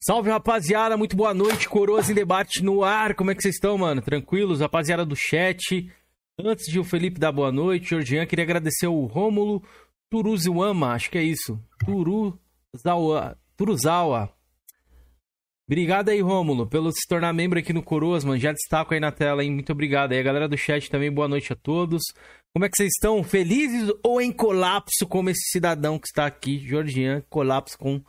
Salve, rapaziada. Muito boa noite. Coroas em debate no ar. Como é que vocês estão, mano? Tranquilos? Rapaziada do chat. Antes de o Felipe dar boa noite, Georgian, queria agradecer o Rômulo Turuziwama, acho que é isso. Turuzawa. Turuzawa. Obrigado aí, Rômulo, pelo se tornar membro aqui no Coroas, mano. Já destaco aí na tela, hein? Muito obrigado aí. A galera do chat também, boa noite a todos. Como é que vocês estão? Felizes ou em colapso como esse cidadão que está aqui, Georgian? Colapso com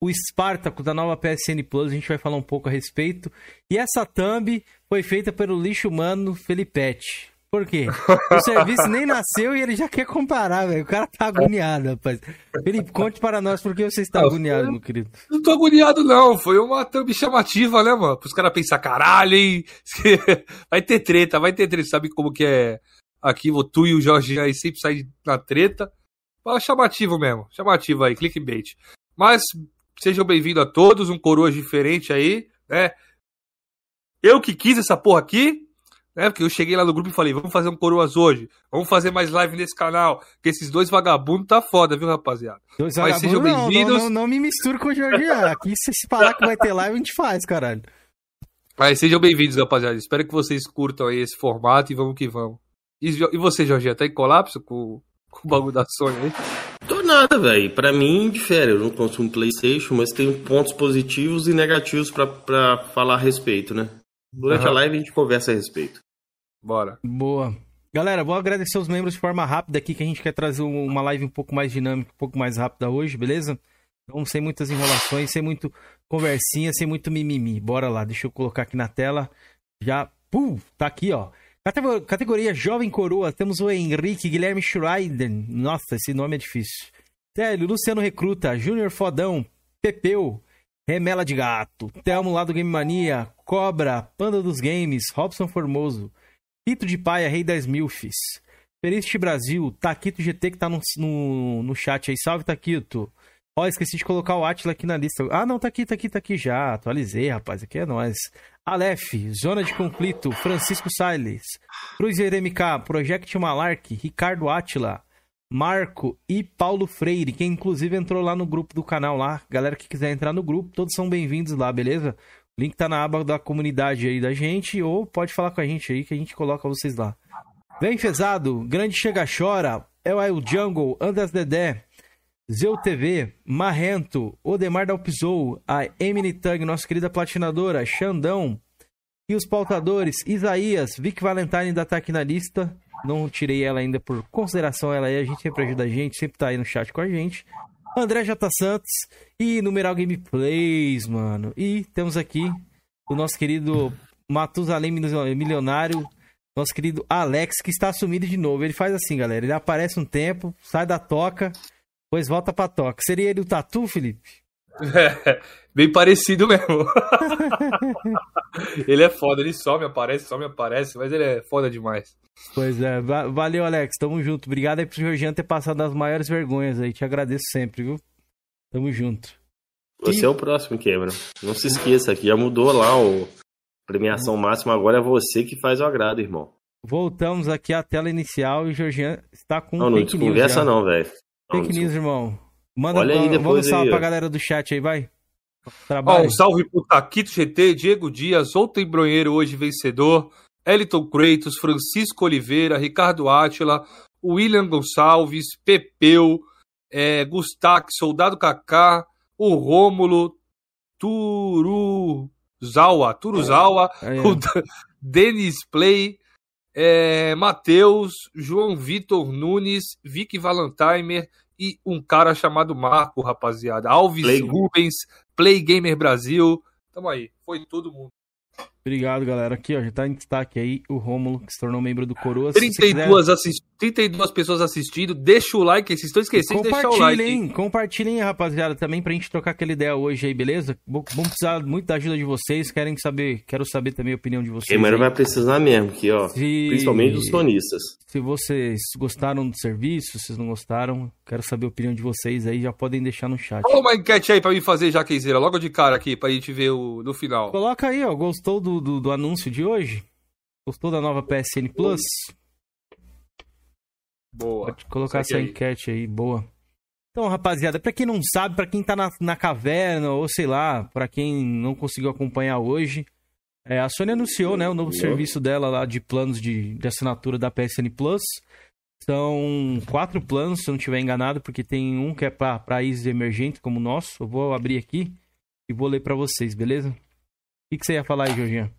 o Spartacus da nova PSN Plus, a gente vai falar um pouco a respeito. E essa thumb foi feita pelo lixo humano Felipete. Por quê? O serviço nem nasceu e ele já quer comparar, velho. O cara tá agoniado, rapaz. Felipe, conte para nós por que você está agoniado, meu querido. Não tô agoniado, não. Foi uma thumb chamativa, né, mano? Para os caras pensar, caralho, hein? Vai ter treta, vai ter treta. Sabe como que é aqui, o tu e o Jorge aí sempre saem na treta. Mas chamativo mesmo, chamativo aí, clickbait. Mas Sejam bem-vindos a todos, um coroa diferente aí, né? Eu que quis essa porra aqui, né? Porque eu cheguei lá no grupo e falei, vamos fazer um coroas hoje, vamos fazer mais live nesse canal, que esses dois vagabundos tá foda, viu, rapaziada? Dois Mas sejam bem-vindos. Não, não, não, me misture com o Jorge Aqui, se se parar que vai ter live, a gente faz, caralho. Mas sejam bem-vindos, rapaziada. Espero que vocês curtam aí esse formato e vamos que vamos. E, e você, Jorge, tá em colapso com, com o bagulho da Sony aí? Nada, velho. Pra mim, difere. Eu não consumo PlayStation, mas tem pontos positivos e negativos pra, falar a respeito, né? Durante uhum. a live a gente conversa a respeito. Bora. Boa. Galera, vou agradecer os membros de forma rápida aqui, que a gente quer trazer uma live um pouco mais dinâmica, um pouco mais rápida hoje, beleza? Então, sem muitas enrolações, sem muito conversinha, sem muito mimimi. Bora lá, deixa eu colocar aqui na tela. Já, pum, tá aqui, ó. Categoria Jovem Coroa, temos o Henrique Guilherme Schreider. Nossa, esse nome é difícil. Télio, Luciano Recruta, Júnior Fodão, Pepeu, Remela de Gato, Telmo lá do Game Mania, Cobra, Panda dos Games, Robson Formoso, Pito de Paia, Rei das Milfs, Feriste Brasil, Taquito GT que tá no, no, no chat aí. Salve, Taquito. Ó, esqueci de colocar o Atila aqui na lista. Ah, não, tá aqui, tá aqui, tá aqui já. Atualizei, rapaz. Aqui é nós. Aleph, Zona de Conflito, Francisco Salles, Cruiser MK, Project Malark, Ricardo Atila, Marco e Paulo Freire, que inclusive entrou lá no grupo do canal lá. Galera que quiser entrar no grupo, todos são bem-vindos lá, beleza? O link tá na aba da comunidade aí da gente, ou pode falar com a gente aí que a gente coloca vocês lá. Vem Fezado, Grande Chega Chora, El Jungle, Andas Dedé, Zeu TV, Marrento, Odemar Dalpizou, a Emily Tug, nossa querida platinadora, Xandão e os pautadores, Isaías, Vic Valentine ainda tá aqui na lista. Não tirei ela ainda por consideração, ela aí, a gente sempre ajuda a gente, sempre tá aí no chat com a gente. André J. Santos e Numeral Gameplays, mano. E temos aqui o nosso querido Matusalém Milionário, nosso querido Alex, que está sumido de novo. Ele faz assim, galera, ele aparece um tempo, sai da toca Pois volta pra toca. Seria ele o Tatu, Felipe? É, bem parecido mesmo. ele é foda, ele só me aparece, só me aparece, mas ele é foda demais. Pois é, valeu, Alex. Tamo junto. Obrigado aí pro Georgiano ter passado as maiores vergonhas aí. Te agradeço sempre, viu? Tamo junto. Você e... é o próximo, Quebra. Não se esqueça que já mudou lá o premiação máxima. Agora é você que faz o agrado, irmão. Voltamos aqui à tela inicial e o Georgiano está com. Não, não conversa não, velho. Fake news, irmão. Manda Olha aí, depois um salve aí, pra galera do chat aí, vai. Ó, um salve pro Taquito GT, Diego Dias, outro embronheiro hoje vencedor, Eliton Kratos, Francisco Oliveira, Ricardo Átila, William Gonçalves, Pepeu, é, Gustac, Soldado Kaká, o Rômulo, Turuzawa, Turuzawa, é. o Denis Play, é, Matheus, João Vitor Nunes, Vicky Valentimer e um cara chamado Marco, rapaziada. Alves Play. Rubens, Play Gamer Brasil. Tamo aí, foi todo mundo. Obrigado, galera. Aqui, ó, já tá em destaque aí o Rômulo, que se tornou membro do Coroa. 32, quiser... assist... 32 pessoas assistindo. Deixa o like, vocês estão esquecendo de deixar o like. Hein? Compartilhem, rapaziada, também pra gente trocar aquela ideia hoje aí, beleza? Vamos precisar muito da ajuda de vocês. Querem saber, quero saber também a opinião de vocês. Quem vai precisar mesmo, aqui, ó. Se... Principalmente dos tonistas. Se vocês gostaram do serviço, se vocês não gostaram, quero saber a opinião de vocês aí, já podem deixar no chat. Olha uma enquete aí pra mim fazer, Jaquezeira, logo de cara aqui, pra gente ver o, no final. Coloca aí, ó. Gostou do, do, do anúncio de hoje? Gostou da nova PSN Plus? Boa. Pode colocar essa aí. enquete aí, boa. Então, rapaziada, pra quem não sabe, pra quem tá na, na caverna, ou sei lá, pra quem não conseguiu acompanhar hoje, é, a Sony anunciou, né, o novo serviço dela lá de planos de, de assinatura da PSN Plus. São quatro planos, se eu não estiver enganado, porque tem um que é para países emergentes como o nosso. Eu vou abrir aqui e vou ler para vocês, beleza? O que, que você ia falar aí, Jorginho?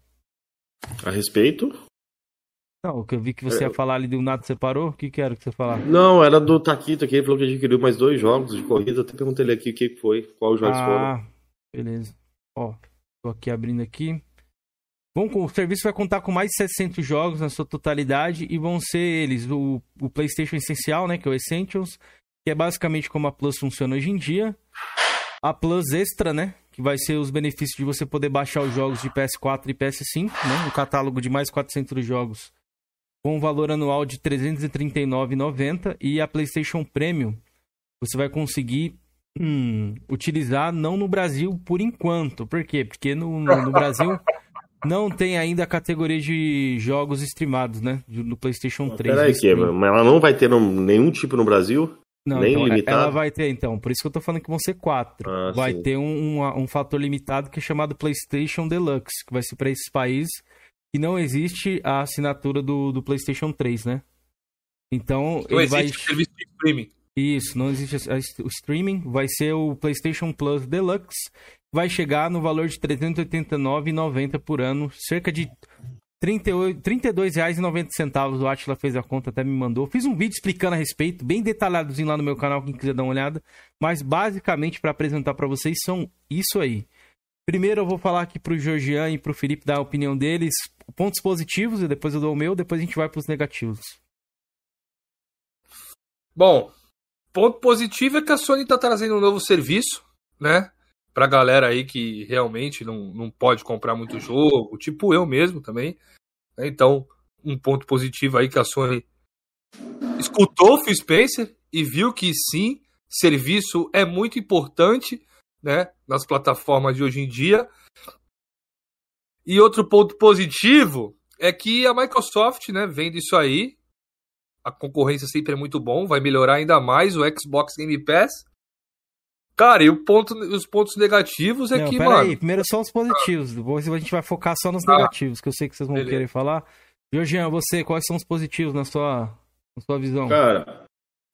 A respeito? Não, o que eu vi que você É. ia falar ali do nada separou. O que que era que você falar? Não, era do Taquito aqui, ele falou que adquiriu mais dois jogos de corrida. Eu até perguntei ele aqui o que foi, qual os jogos foram. Ah, beleza. Ó, tô aqui abrindo aqui. Bom, o serviço vai contar com mais de 700 jogos na sua totalidade e vão ser eles o, o PlayStation Essencial, né, que é o Essentials, que é basicamente como a Plus funciona hoje em dia. A Plus Extra, né, que vai ser os benefícios de você poder baixar os jogos de PS4 e PS5, né, um catálogo de mais de 400 jogos com um valor anual de R$ 339,90 e a PlayStation Premium você vai conseguir hum, utilizar não no Brasil por enquanto. Por quê? Porque no, no- no Brasil não tem ainda a categoria de jogos streamados, né? No PlayStation 3. Peraí, que, stream. mas ela não vai ter no- nenhum tipo no Brasil? Não, nem então, limitado? Ela vai ter, então. Por isso que eu tô falando que vão ser quatro. Ah, vai sim. ter um, um, um fator limitado que é chamado PlayStation Deluxe, que vai ser para esses países que não existe a assinatura do, do PlayStation 3, né? Então, Não ele vai. existe serviço de streaming. Isso, não existe a- o streaming. Vai ser o PlayStation Plus Deluxe. Vai chegar no valor de R$ 389,90 por ano. Cerca de R$ 38 R$ 32,90. O Atila fez a conta, até me mandou. Fiz um vídeo explicando a respeito, bem detalhadozinho lá no meu canal, quem quiser dar uma olhada. Mas basicamente, para apresentar para vocês, são isso aí. Primeiro eu vou falar aqui pro Georgian e pro Felipe dar a opinião deles, pontos positivos, e depois eu dou o meu, depois a gente vai pros negativos. Bom, ponto positivo é que a Sony tá trazendo um novo serviço, né? Pra galera aí que realmente não, não pode comprar muito jogo, tipo eu mesmo também. né? Então, um ponto positivo aí que a Sony escutou o Phil Spencer e viu que sim, serviço é muito importante, né? Nas plataformas de hoje em dia. E outro ponto positivo é que a Microsoft, né, vendo isso aí, a concorrência sempre é muito bom, vai melhorar ainda mais o Xbox Game Pass. Cara, e o ponto, os pontos negativos é Não, que, pera mano. aí, primeiro só os positivos, depois a gente vai focar só nos Ah. negativos, que eu sei que vocês vão Beleza. querer falar. Georgian, você, quais são os positivos na sua, na sua visão? Cara,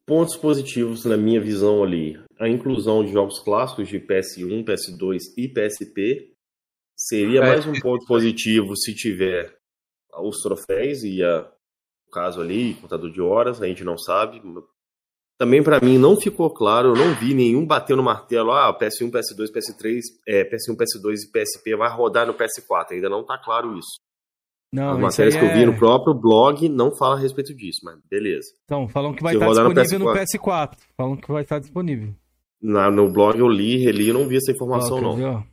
pontos positivos na minha visão ali. A inclusão de jogos clássicos de PS1, PS2 e PSP seria É, mais um ponto positivo se tiver os troféus e a, o caso ali, contador de horas, a gente não sabe. Também pra mim não ficou claro, eu não vi nenhum bater no martelo, ah, PS1, PS2, PS3, é, PS1, PS2 e PSP vai rodar no PS4. Ainda não tá claro isso. Não, As matérias aí que eu vi é- no próprio blog não fala a respeito disso, mas beleza. Então, falam que vai Se estar no disponível no PS4. PS4. Falam que vai estar disponível. Na, no blog eu li, reli e não vi essa informação, Ó, não. ver,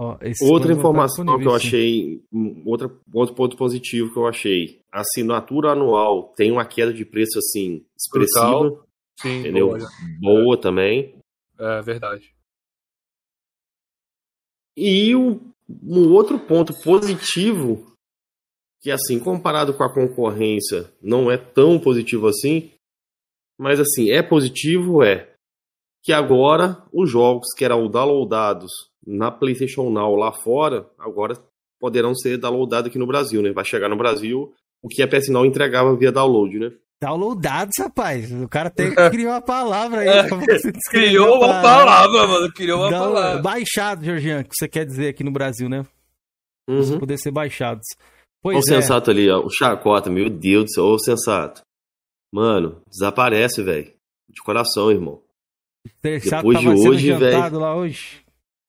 ó? Outra estar informação que eu achei, outra, outro ponto positivo que eu achei, a assinatura anual tem uma queda de preço assim expressiva, Brutal. Sim, entendeu? boa, Boa também. é verdade. E o, um outro ponto positivo, que assim, comparado com a concorrência, não é tão positivo assim, mas assim, é positivo é que agora os jogos que eram downloadados na PlayStation Now lá fora, agora poderão ser downloadados aqui no Brasil, né? Vai chegar no Brasil o que a PS Now entregava via download, né? Downloadados, rapaz. O cara tem que criar uma palavra aí. descrever Criou uma palavra, mano. Criou uma Down- palavra. Baixado, Georgian, que você quer dizer aqui no Brasil, né? Uhum. Poder ser baixados. Olha o Pois é. sensato ali, ó, o chacota, meu Deus do céu, ô sensato. Mano, desaparece, velho. De coração, irmão. Sensato depois de hoje, jantado lá hoje.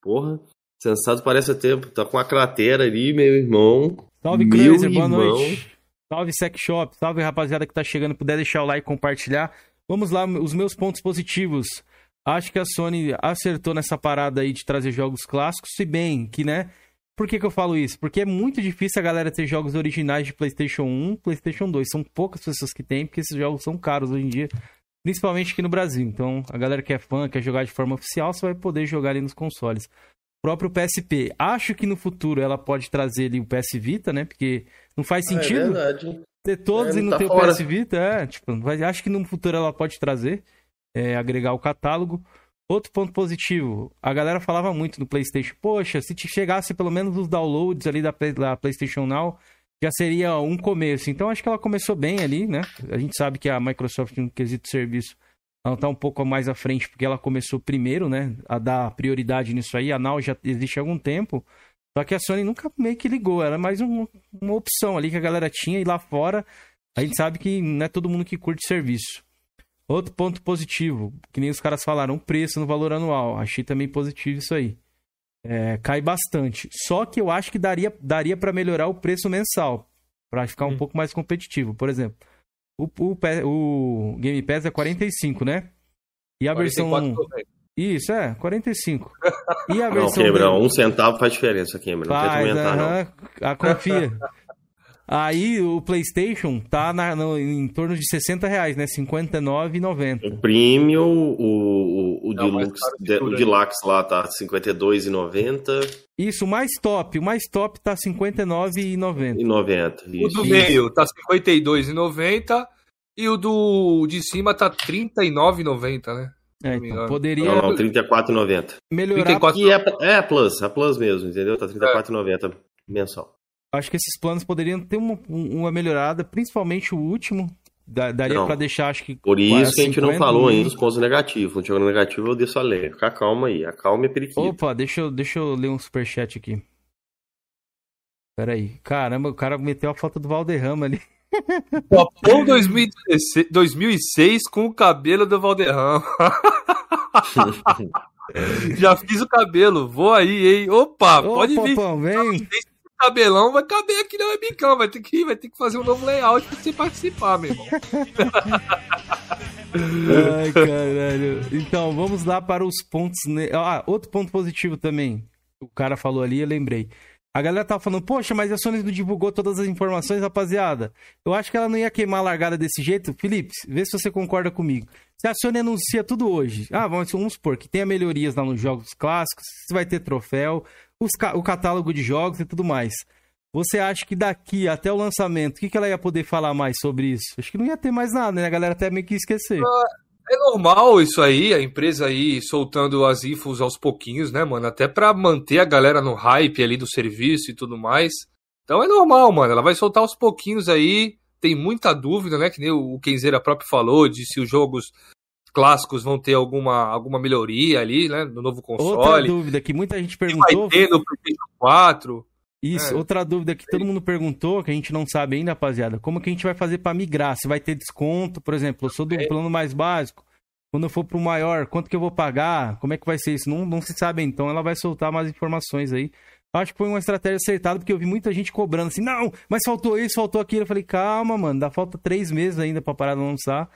Porra, sensato parece até tá com a cratera ali, meu irmão. Salve, Meu Cruiser, boa irmão. noite. Salve, Sex Shop. Salve, rapaziada que tá chegando. Puder deixar o like e compartilhar. Vamos lá, os meus pontos positivos. Acho que a Sony acertou nessa parada aí de trazer jogos clássicos, se bem que, né? Por que, que eu falo isso? Porque é muito difícil a galera ter jogos originais de PlayStation 1, PlayStation 2. São poucas pessoas que têm, porque esses jogos são caros hoje em dia, principalmente aqui no Brasil. Então, a galera que é fã, quer jogar de forma oficial, você vai poder jogar ali nos consoles. O próprio PSP. Acho que no futuro ela pode trazer ali o PS Vita, né? Porque não faz sentido É verdade. ter todos É, e não tá ter fora. o PS Vita. É, tipo, acho que no futuro ela pode trazer. é, agregar o catálogo. Outro ponto positivo, a galera falava muito no PlayStation, poxa, se te chegasse pelo menos os downloads ali da, da PlayStation Now, já seria um começo. Então acho que ela começou bem ali, né? A gente sabe que a Microsoft no quesito serviço ela tá um pouco mais à frente porque ela começou primeiro, né, a dar prioridade nisso aí. A Now já existe há algum tempo. Só que a Sony nunca meio que ligou, era mais um, uma opção ali que a galera tinha e lá fora a gente sabe que não é todo mundo que curte serviço. Outro ponto positivo, que nem os caras falaram, preço no valor anual. Achei também positivo isso aí. É, cai bastante. Só que eu acho que daria, daria para melhorar o preço mensal, para ficar um hum. pouco mais competitivo. Por exemplo, o, o, o, Game Pass é 45, né? E a 44, versão. Isso, é, 45. E a versão. Não, Quebrão, um centavo faz diferença. Não faz, tenta aumentar, uh -huh. não. Ah, confia. Aí o PlayStation tá na, no, em torno de 60 reais, né? 59,90. O Premium, o, o, o, Deluxe, de, o Deluxe lá tá 52,90. Isso, o mais top. O mais top tá 59,90. E 90. O do meio tá 52,90 e o do de cima tá 39,90, né? É, então, poderia. Não, não 34,90. Melhorar. 34... E é, é a Plus, a Plus mesmo, entendeu? Tá 34,90 é. mensal. Acho que esses planos poderiam ter uma, uma melhorada, principalmente o último. Daria para deixar, acho que. Por isso que a gente não falou ainda os pontos negativos. Não tinha negativo, eu deixo a ler. Fica calma aí. A calma é periquita. Opa, deixa eu, deixa eu ler um superchat aqui. Pera aí. Caramba, o cara meteu a foto do Valderrama ali. Japão 2016, 2006 com o cabelo do Valderrama. Já fiz o cabelo, vou aí, hein? Opa, Opa pode vir. Pão, vem cabelão vai caber aqui no webcam, vai ter que, vai ter que fazer um novo layout pra você participar, meu irmão. Ai, caralho. Então, vamos lá para os pontos. Ah, outro ponto positivo também. O cara falou ali, eu lembrei. A galera tava falando, poxa, mas a Sony não divulgou todas as informações, rapaziada. Eu acho que ela não ia queimar a largada desse jeito. Felipe, vê se você concorda comigo. Se a Sony anuncia tudo hoje, ah, vamos, supor que tenha melhorias lá nos jogos clássicos, vai ter troféu, ca o catálogo de jogos e tudo mais. Você acha que daqui até o lançamento, o que, que ela ia poder falar mais sobre isso? Acho que não ia ter mais nada, né? A galera até meio que esquecer. É normal isso aí, a empresa aí soltando as infos aos pouquinhos, né, mano? Até pra manter a galera no hype ali do serviço e tudo mais. Então é normal, mano. Ela vai soltar aos pouquinhos aí. Tem muita dúvida, né? Que nem o Kenzeira próprio falou, de se os jogos clássicos vão ter alguma, alguma melhoria ali, né? No novo console. Outra dúvida que muita gente perguntou. vai ter no PlayStation 4. Isso, é. outra dúvida que todo mundo perguntou, que a gente não sabe ainda, rapaziada, como que a gente vai fazer para migrar? Se vai ter desconto, por exemplo, eu sou do é. plano mais básico, quando eu for pro maior, quanto que eu vou pagar? Como é que vai ser isso? Não, não se sabe, então ela vai soltar mais informações aí. Acho que foi uma estratégia acertada, porque eu vi muita gente cobrando assim, não, mas faltou isso, faltou aquilo. Eu falei, calma, mano, dá falta três meses ainda pra parar de lançar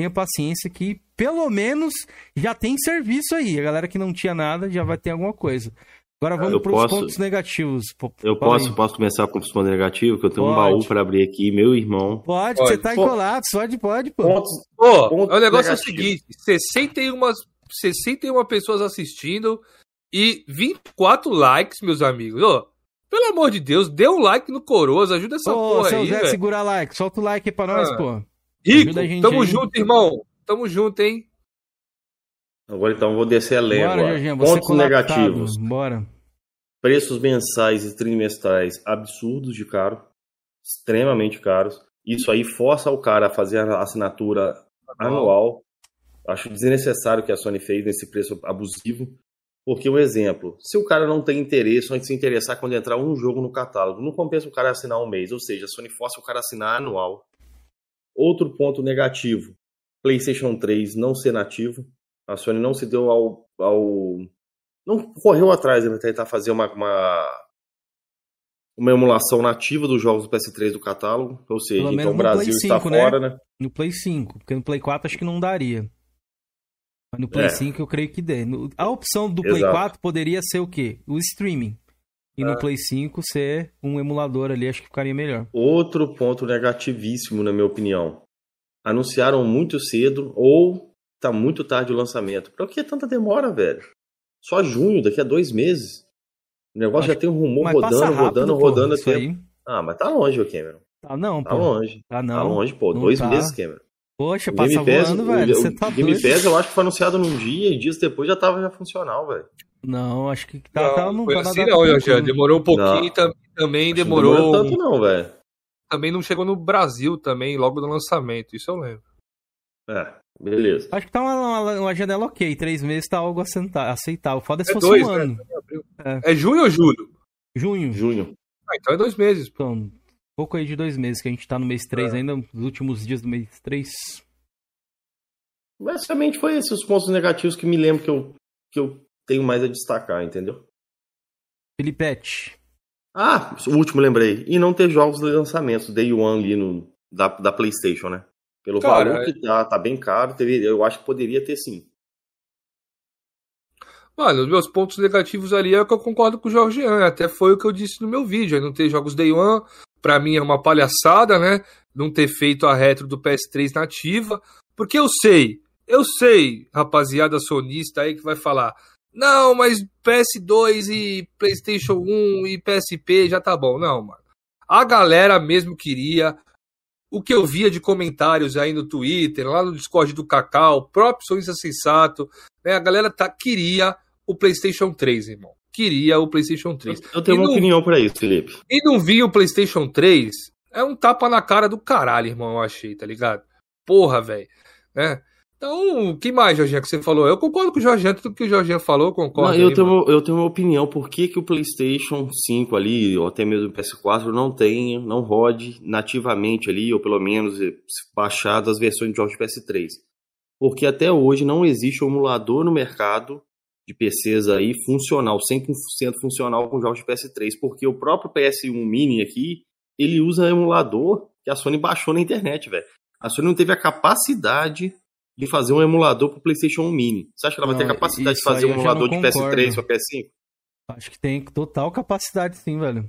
tenha paciência que pelo menos já tem serviço aí. A galera que não tinha nada já vai ter alguma coisa. Agora vamos para os pontos negativos. Eu posso, posso começar com os pontos negativos, que eu tenho pode. um baú para abrir aqui, meu irmão. Pode, pode. você tá encolado, pode, pode, pô. Pontos, pô, pontos o negócio negativos. é o seguinte, 61, 61 pessoas assistindo e 24 likes, meus amigos. Ô, pelo amor de Deus, dê um like no Coroas, ajuda essa Ô, porra aí, Zé, segura like, solta o like aí pra nós, ah. pô. Rico, tamo aí. junto, irmão. Tamo junto, hein? Agora então vou descer a leva. Pontos negativos. Bora. Preços mensais e trimestrais absurdos de caro. Extremamente caros. Isso aí força o cara a fazer a assinatura anual. Acho desnecessário o que a Sony fez nesse preço abusivo. Porque, um exemplo, se o cara não tem interesse, ou se interessar quando entrar um jogo no catálogo, não compensa o cara assinar um mês. Ou seja, a Sony força o cara a assinar anual. Outro ponto negativo: PlayStation 3 não ser nativo. A Sony não se deu ao. ao não correu atrás de tentar fazer uma, uma, uma emulação nativa dos jogos do PS3 do catálogo. Ou seja, Pelo então o Brasil 5, está né? fora, né? No Play 5, porque no Play 4 acho que não daria. Mas no Play é. 5 eu creio que dê. A opção do Play Exato. 4 poderia ser o quê? O streaming. E no é. Play 5 ser um emulador ali, acho que ficaria melhor. Outro ponto negativíssimo, na minha opinião. Anunciaram muito cedo ou tá muito tarde o lançamento. Pra que tanta demora, velho? Só junho, daqui a dois meses. O negócio acho... já tem um rumor rodando, rápido, rodando, pô, rodando até. Ah, mas tá longe, o Cameron. Tá não, tá pô. Longe. Tá não. Tá longe, pô. Dois tá. meses, Cameron. Poxa, passa Game Pass, voando, velho. o Você tá Game doido. Pass eu acho que foi anunciado num dia e dias depois já tava já funcional, velho. Não, acho que tá, Não, tá, não foi tá assim não, concluída. Jorge. Demorou um pouquinho Não. tam- também Acho que não demorou. tanto não, velho. Também não chegou no Brasil também, logo no lançamento. Isso eu lembro. É, beleza. Acho que tá uma, uma, uma janela ok. Três meses tá algo aceitável. aceitável. Foda se É fosse dois, um né? ano. É junho ou julho? Junho. Junho. Ah, então é dois meses. pô. Então, pouco aí de dois meses, que a gente tá no mês 3 É. ainda, nos últimos dias do mês 3. Basicamente foi esses os pontos negativos que me lembro que eu, que eu tenho mais a destacar, entendeu? Filipete. Ah, o último lembrei. E não ter jogos de lançamento, Day One ali no, da, da PlayStation, né? Pelo Cara, valor que tá, tá bem caro, teve, eu acho que poderia ter sim. Mano, os meus pontos negativos ali é que eu concordo com o Jorgean. Até foi o que eu disse no meu vídeo. é Não ter jogos Day One, pra mim é uma palhaçada, né? Não ter feito a retro do PS3 nativa. Porque eu sei, eu sei, rapaziada sonista aí que vai falar. Não, mas PS2 e PlayStation 1 e PSP já tá bom. Não, mano. A galera mesmo queria. O que eu via de comentários aí no Twitter, lá no Discord do Cacau, o próprio Sonista Sensato, né? A galera tá, queria o PlayStation 3, irmão. Queria o PlayStation 3. Eu tenho E uma não- opinião pra isso, Felipe. E não vir o PlayStation 3 é um tapa na cara do caralho, irmão, eu achei, tá ligado? Porra, velho. Né? Então, o que mais, Jorginho, que você falou? Eu concordo com o Jorginho, tudo que o Jorginho falou, eu concordo. Não, eu, aí, tenho, mano. eu tenho uma opinião. Por que, que o PlayStation 5 ali, ou até mesmo o PS4, não tem, não rode nativamente ali, ou pelo menos eh, baixado as versões de jogos de PS3? Porque até hoje não existe um emulador no mercado de PCs aí funcional, 100% funcional com jogos de PS3. Porque o próprio PS1 Mini aqui, ele usa emulador que a Sony baixou na internet, velho. A Sony não teve a capacidade de fazer um emulador pro PlayStation 1 Mini. Você acha que ela vai Não, ter capacidade de fazer um eu emulador não de PS3 concordo. para PS5? Acho que tem total capacidade sim, velho.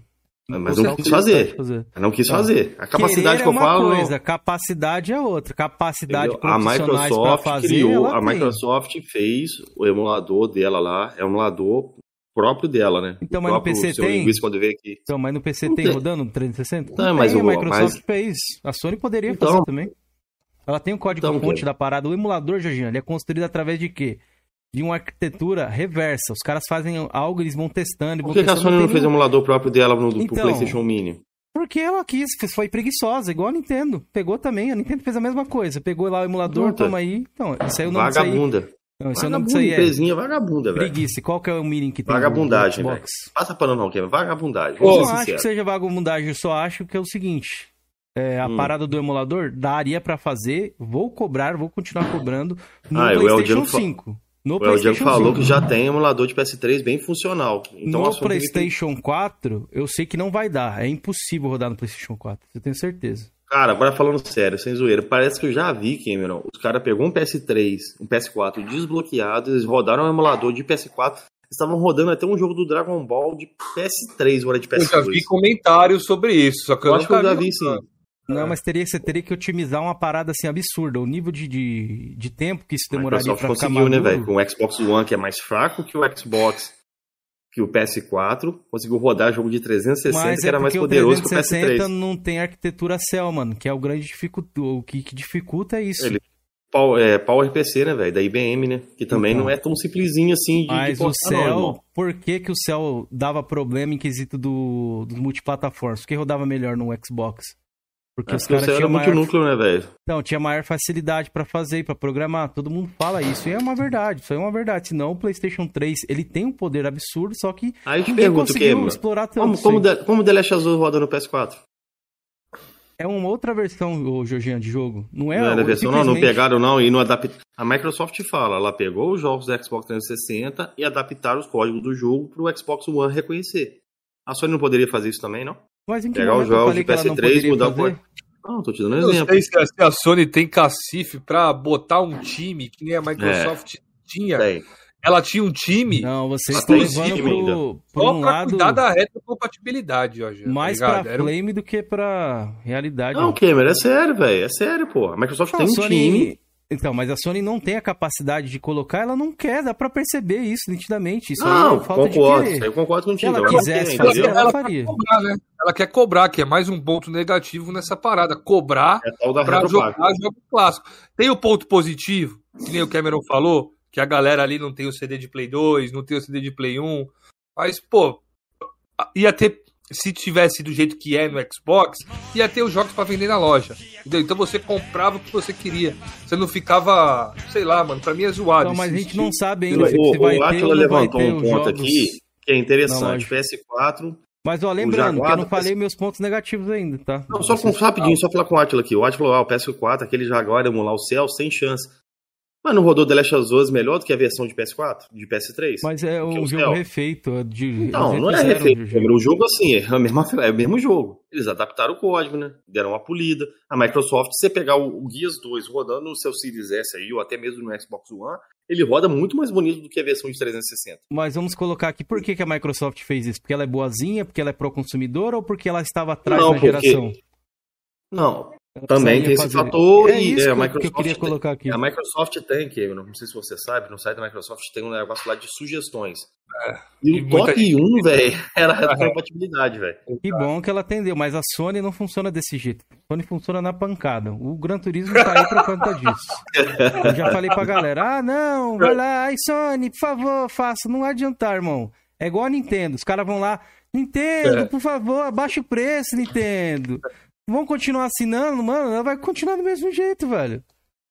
Mas Total não quis fazer. fazer. Não quis Não. fazer. A capacidade Querer que eu é uma falo. coisa, capacidade é outra. Capacidade? A Microsoft fazer, criou, a tem. Microsoft fez o emulador dela lá, é um emulador próprio dela, né? Então, O mas no PC tem? quando veio aqui. Então, mas no PC Não tem tem. rodando no 360? Não, mas tem, o- a Microsoft mas- fez. A Sony poderia Então- fazer também. Ela tem o código Então, da parada. O emulador, Jorginho, ele é construído através de quê? De uma arquitetura reversa. Os caras fazem algo, eles vão testando. e Por que, que a testando, Sony não fez o nenhum- emulador próprio dela no, pro Então, PlayStation Mini? Porque ela quis, foi preguiçosa, igual a Nintendo. Pegou também, a Nintendo fez a mesma coisa. Pegou lá o emulador, Puta. toma aí. Então, isso aí o nome disso aí. Vagabunda. Não, esse é o nome Vagabunda, disso aí é empresinha vagabunda, velho. preguiça. Qual que é o meaning que tem? Vagabundagem, velho. Passa pano não, Kevin. Vagabundagem. Eu não acho que seja vagabundagem, eu só acho que é o seguinte. É, a Hum. parada do emulador daria pra fazer, vou cobrar, vou continuar cobrando no Ah, o PlayStation Eldiano fa- 5. No O Eldiano PlayStation falou 5. que já tem emulador de PS3 bem funcional. Então no Sony tem que- PlayStation 4, eu sei que não vai dar. É impossível rodar no PlayStation 4. Eu tenho certeza. Cara, agora falando sério, sem zoeira, parece que eu já vi, Cameron. Os caras pegou um PS3, um PS4 desbloqueado, eles rodaram um emulador de PS4, eles estavam rodando até um jogo do Dragon Ball de PS3, agora de Eu já PS2. vi comentários sobre isso, só que eu, Eu acho que eu já vi sim. Não, mas teria, você teria que otimizar uma parada assim absurda. O nível de, de, de tempo que isso demoraria pra ficar conseguiu, né, maduro. velho? Com o Xbox One, que é mais fraco que o Xbox, que o PS4, conseguiu rodar jogo de 360, Mas que é era mais porque o poderoso que o 360 PS3. não tem arquitetura Cell, mano, que é o grande dificulto, o que, que dificulta é isso. Ele- é, PowerPC, né, velho? Da IBM, né? Que também Então. não é tão simplesinho assim de, de Mas o portar, não, Cell, irmão. por que, que o Cell dava problema em quesito do, dos multiplataformas? Por que rodava melhor no Xbox? Porque É, os o caras tinham muito maior, núcleo, né, velho? então, tinha maior facilidade pra fazer e pra programar. Todo mundo fala isso e é uma verdade. Isso é uma verdade. Senão o PlayStation 3 ele tem um poder absurdo, só que Aí eu te pergunto, conseguiu Cameron, explorar tanto. como, como. The, como The Last Us roda no PS4? É uma outra versão, ô, Georgian, de jogo. Não é, não a versão, não, não simplesmente- pegaram não e não adaptaram. A Microsoft fala, ela pegou os jogos do Xbox 360 e adaptaram os códigos do jogo pro Xbox One reconhecer. A Sony não poderia fazer isso também, não? Mas em que Pegar os jogos de que ela não PS3 e poderia mudar o código. Não, tô te dando um Eu não exemplo. sei se a, Sony tem cacife pra botar um time que nem a Microsoft tinha. Tem. Ela tinha um time Não, vocês estão levando pro, pro só um pra lado cuidar da retrocompatibilidade, Jorge. mais tá pra? Era um- flame do que pra realidade. Não, Cameron, é sério, velho. É sério, pô. A Microsoft Não, tem um Sony- time Então, mas a Sony não tem a capacidade de colocar, ela não quer, dá pra perceber isso nitidamente. Isso Não, aí é falta concordo. de querer. Eu concordo Se contigo. ela não quisesse quer, fazer, ela ela faria. quer cobrar, né? Ela quer cobrar, que é mais um ponto negativo nessa parada. Cobrar É pra jogar jogo clássico. Tem o ponto positivo, que nem o Cameron falou, que a galera ali não tem o CD de Play 2, não tem o CD de Play 1. Mas, pô, ia ter. Se tivesse do jeito que é no Xbox, ia ter os jogos pra vender na loja. Entendeu? Então você comprava o que você queria. Você não ficava, sei lá, mano, pra mim é zoado. Não, mas a gente não sabe ainda O, se vai o ter ou levantou um ponto jogos. aqui que é interessante. lógico. PS4. Mas, ó, lembrando que eu não Jaguar- falei meus pontos negativos ainda, tá? Não, só com, rapidinho, só falar com o Atila aqui. O Atila falou: ah, o PS4, aquele Jaguar emular o céu, sem chance. Mas não rodou The Last of Us melhor do que a versão de PS4, de PS3? Mas é um o jogo refeito. é De, Não, não é refeito. o jogo. O jogo, assim, é, a mesma, é o mesmo jogo. Eles adaptaram o código, né? Deram uma polida. A Microsoft, se você pegar o, o Gears 2 rodando no seu Series S aí, ou até mesmo no Xbox One, ele roda muito mais bonito do que a versão de 360. Mas vamos colocar aqui, por que, que a Microsoft fez isso? Porque ela é boazinha, porque ela é pró-consumidor ou porque ela estava atrás Não, da porque- geração? Não, também tem esse fazer- fator É e isso é, a que eu- que eu Microsoft queria tem- colocar aqui. A Microsoft tem, que eu não sei se você sabe, no site da Microsoft tem um negócio lá de sugestões. e e o muita top 1, velho, era a retrocompatibilidade, velho. Que bom que ela atendeu, mas a Sony não funciona desse jeito. A Sony funciona na pancada. O Gran Turismo tá aí por conta disso. Eu já falei pra galera: ah, não, vai lá, ai Sony, por favor, faça. Não adiantar, irmão. É igual a Nintendo. Os caras vão lá, Nintendo, É. por favor, abaixa o preço, Nintendo. Vão continuar assinando, mano, ela vai continuar do mesmo jeito, velho.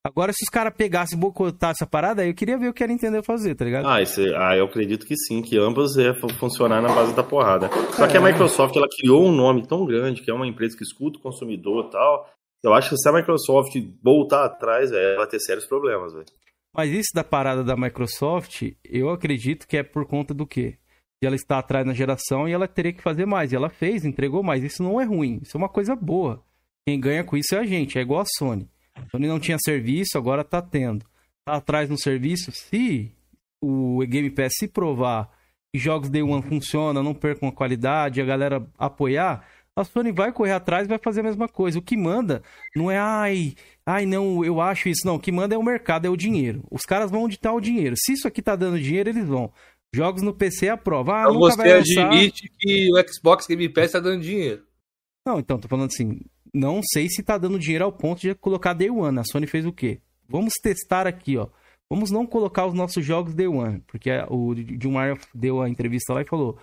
Agora, se os caras pegassem e boicotassem essa parada, aí eu queria ver o que a Nintendo ia fazer, tá ligado? Ah, esse, ah, eu acredito que sim, que ambas é fu- funcionar na base da porrada. Só que a Microsoft, ela criou um nome tão grande, que é uma empresa que escuta o consumidor e tal. Eu acho que se a Microsoft voltar atrás, velho, ela vai ter sérios problemas, velho. Mas isso da parada da Microsoft, eu acredito que é por conta do quê? De ela estar atrás na geração e ela teria que fazer mais. E ela fez, entregou mais. Isso não é ruim, isso é uma coisa boa. Quem ganha com isso é a gente, é igual a Sony. A Sony não tinha serviço, agora tá tendo. Tá atrás no serviço, se o Game Pass se provar que jogos Day One funcionam, não percam a qualidade, a galera apoiar, a Sony vai correr atrás e vai fazer a mesma coisa. O que manda não é, ai, ai, não, eu acho isso. Não, o que manda é o mercado, é o dinheiro. Os caras vão onde tá o dinheiro. Se isso aqui tá dando dinheiro, eles vão. Jogos no PC é a prova. Ah, Então nunca vai lançar. admite que o Xbox Game Pass tá dando dinheiro. Não, então, tô falando assim, não sei se tá dando dinheiro ao ponto de colocar Day One. A Sony fez o quê? Vamos testar aqui, ó. Vamos não colocar os nossos jogos Day One, porque o Dilmar deu a entrevista lá e falou: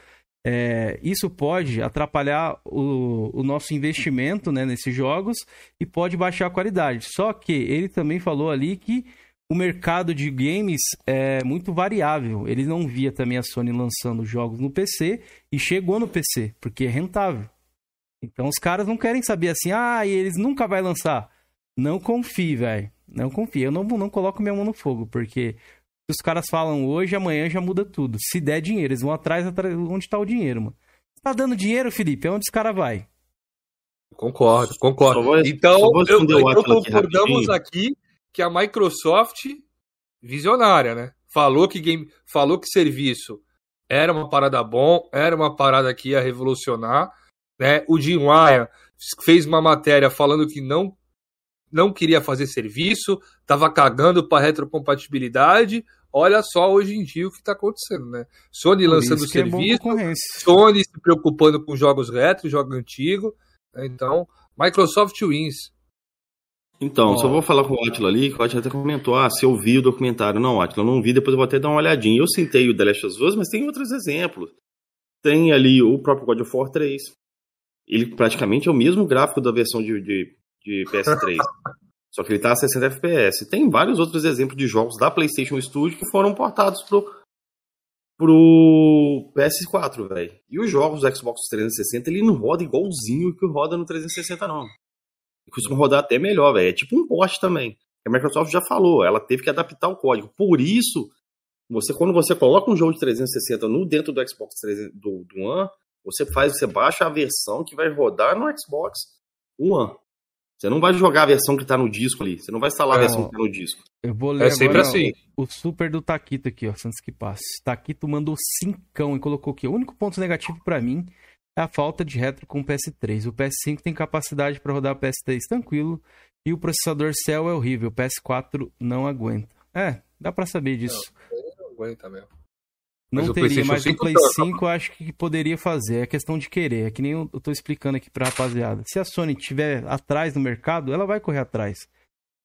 é, isso pode atrapalhar o, o nosso investimento né, nesses jogos e pode baixar a qualidade. Só que ele também falou ali que o mercado de games é muito variável. Ele não via também a Sony lançando jogos no PC e chegou no PC, porque é rentável. Então os caras não querem saber assim, ah, e eles nunca vai lançar. Não confie, velho. Não confie. Eu não, não coloco minha mão no fogo, porque se os caras falam hoje, amanhã já muda tudo. Se der dinheiro, eles vão atrás, atrás onde tá o dinheiro, mano. Tá dando dinheiro, Felipe? É onde os caras vai? Concordo, concordo. Vou- então, eu, o então concordamos rapidinho. aqui que a Microsoft, visionária, né? Falou que game, falou que serviço era uma parada bom, era uma parada que ia revolucionar, né? O Jim Ryan fez uma matéria falando que não não queria fazer serviço, tava cagando para retrocompatibilidade. Olha só hoje em dia o que tá acontecendo, né? Sony lançando é serviço, concorrência. Sony se preocupando com jogos retro, jogo antigo. né? Então, Microsoft wins. Então, Ó. só vou falar com o Atila ali, que o Atila até comentou, ah, se eu vi o documentário. Não, Atila, eu não vi, depois eu vou até dar uma olhadinha. Eu citei o The Last of Us, mas tem outros exemplos. Tem ali o próprio God of War 3. Ele praticamente é o mesmo gráfico da versão de, de, de PS3. só que ele tá a 60 FPS. Tem vários outros exemplos de jogos da PlayStation Studio que foram portados pro, pro PS4, velho. E os jogos do Xbox 360, ele não roda igualzinho que roda no 360, não. Costuma rodar até melhor, velho. É tipo um poste também. A Microsoft já falou, ela teve que adaptar o código. Por isso, você quando você coloca um jogo de 360 no dentro do Xbox 300 do, do One, você faz, você baixa a versão que vai rodar no Xbox One. Você não vai jogar a versão que tá no disco ali. Você não vai instalar a versão que tá no disco. Eu vou ler É sempre assim. o super do Taquito aqui, ó, antes que passe. Taquito mandou cincão e colocou aqui. O único ponto negativo pra mim é a falta de retro com o PS3. O PS5 tem capacidade pra rodar o PS3 tranquilo E o processador Cell é horrível, o PS4 não aguenta. É, dá pra saber disso. Não aguenta mesmo. Não Mas teria, mas o 5 Play tá- 5 eu acho que poderia fazer. É questão de querer. É que nem eu eu tô explicando aqui pra rapaziada. Se a Sony tiver atrás no mercado, ela vai correr atrás.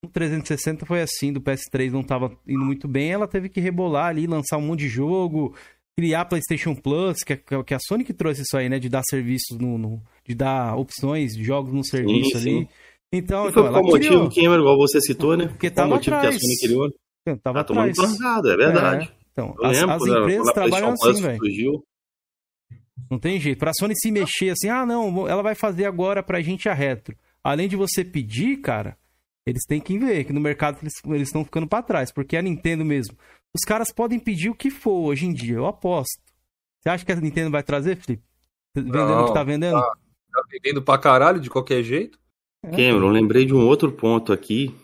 O 360 foi assim, do PS3 não tava indo muito bem, ela teve que rebolar ali, lançar um monte de jogo, criar PlayStation Plus, que é, que é a Sony que trouxe isso aí, né? De dar serviços no. no- de dar opções de jogos no serviço sim. ali. Então, E então ela qual motivo. Cameron, igual você citou, né? Porque qual tava motivo atrás. que a Sony criou? Tava Tá tomando pancada, é verdade. Então, Eu as, lembro as quando empresas quando trabalham assim, velho. Não tem jeito. Pra Sony se mexer assim, ah, não, ela vai fazer agora pra gente a retro. Além de você pedir, cara, eles têm que ver que no mercado eles eles estão ficando pra trás. Porque a Nintendo mesmo. Os caras podem pedir o que for hoje em dia, eu aposto. Você acha que a Nintendo vai trazer, Felipe? Vendendo o que tá vendendo? tá. Tá vendendo pra caralho de qualquer jeito. É, Cameron, lembrei de um outro ponto aqui,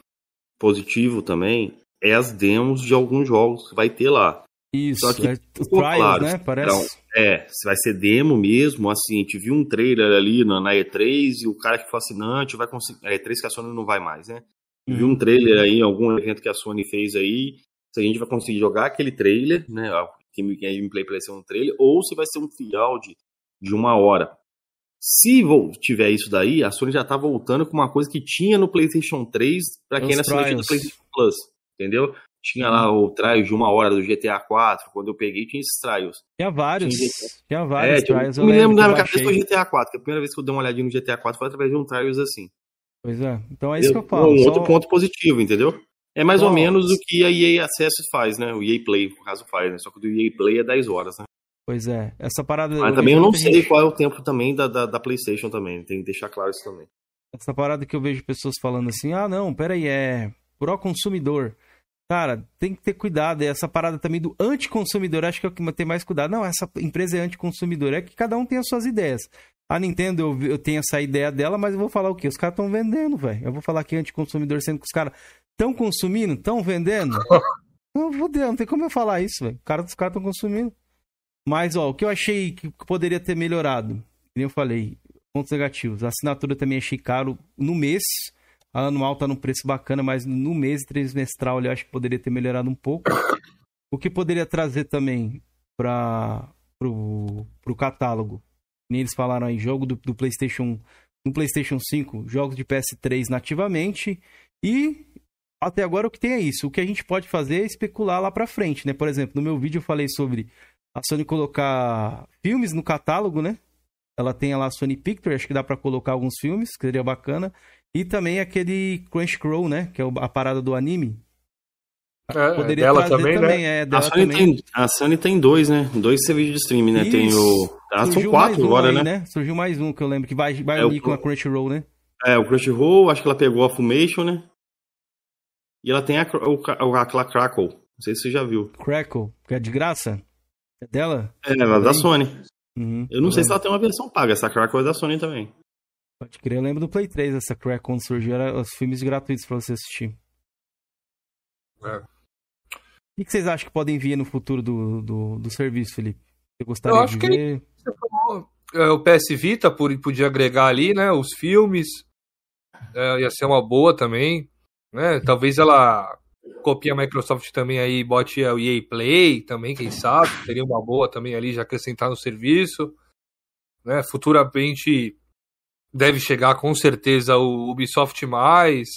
positivo também, é as demos de alguns jogos que vai ter lá. Isso, Só que é, ficou trials, claro, né? Parece. É, se vai ser demo mesmo, assim, a gente viu um trailer ali na, na E3 e o cara que for assinante vai conseguir. A E3 que a Sony não vai mais, né? Viu Uhum. um trailer aí, algum evento que a Sony fez aí. Se a gente vai conseguir jogar aquele trailer, né? A gameplay vai ser um trailer, ou se vai ser um final de, de uma hora. Se tiver isso daí, a Sony já tá voltando com uma coisa que tinha no PlayStation 3 para quem era assinante do trials. PlayStation Plus, entendeu? Tinha lá o trial de uma hora do GTA 4, quando eu peguei tinha esses trials. Tinha vários. Tinha- Tinha vários é, trials. eu me lembro da eu minha cabeça foi GTA 4, que a primeira vez que eu dei uma olhadinha no GTA 4 foi através de um trials assim. Pois é. Então é isso que eu Um falo. outro só- ponto positivo, entendeu? É mais ou menos o que a EA Access faz, né? O EA Play, no caso, faz, né? Só que o do EA Play é 10 horas, né? Pois é. Essa parada. Mas também eu não sei gente- qual é o tempo também da, da, da PlayStation também. Tem que deixar claro isso também. Essa parada que eu vejo pessoas falando assim, ah, não, peraí, é pró-consumidor. Cara, tem que ter cuidado. é Essa parada também do anticonsumidor, acho que é o que tem mais cuidado. Não, essa empresa é anticonsumidor. É que cada um tem as suas ideias. A Nintendo, eu, eu tenho essa ideia dela, mas eu vou falar o quê? Os caras estão vendendo, velho. Eu vou falar que é anticonsumidor, sendo que os caras estão consumindo, estão vendendo. Não, não tem como eu falar isso, velho. Cara, os caras estão consumindo. Mas, ó, o que eu achei que poderia ter melhorado, nem eu falei, pontos negativos. A assinatura também achei caro no mês. A anual tá num preço bacana, mas no mês trimestral eu acho que poderia ter melhorado um pouco. O que poderia trazer também para pro, pro catálogo. Nem eles falaram aí, jogo do, do PlayStation no PlayStation 5, jogos de PS3 nativamente e até agora o que tem é isso. O que a gente pode fazer é especular lá pra frente, né? Por exemplo, no meu vídeo eu falei sobre a Sony colocar filmes no catálogo, né? Ela tem lá a Sony Picture, acho que dá pra colocar alguns filmes, que seria bacana. E também aquele Crunchyroll, né? Que é o- a parada do anime. É, Poderia dela trazer também, também, né? é, A dela Sony, também. tem, a Sony tem dois, né? Dois serviços de streaming, né? Tem Isso. o. Ah, são Surgiu quatro mais um agora, aí, né? Surgiu mais um que eu lembro, que vai, vai É o unir com a Cru- Crunchyroll, né? É, o Crunchyroll, acho que ela pegou a Fumation, né? E ela tem a, o, o, a Crackle. Não sei se você já viu. Crackle, que é de graça? É dela? É, ela é da. Sony. Uhum, Eu não sei se lembro. ela tem uma versão paga. Essa Crackle é da Sony também. Pode crer, eu lembro do Play 3, essa Crack, quando surgiu, era os filmes gratuitos pra você assistir. É. O que vocês acham que podem vir no futuro do, do, do serviço, Felipe? Você gostaria Eu acho de que ver? Você falou, é, o PS Vita por- podia agregar ali, né? Os filmes. É, ia ser uma boa também. Né? Talvez ela copie a Microsoft também aí e bote o EA Play também, quem sabe. Seria uma boa também ali já acrescentar no serviço. Né? Futuramente deve chegar com certeza o Ubisoft mais.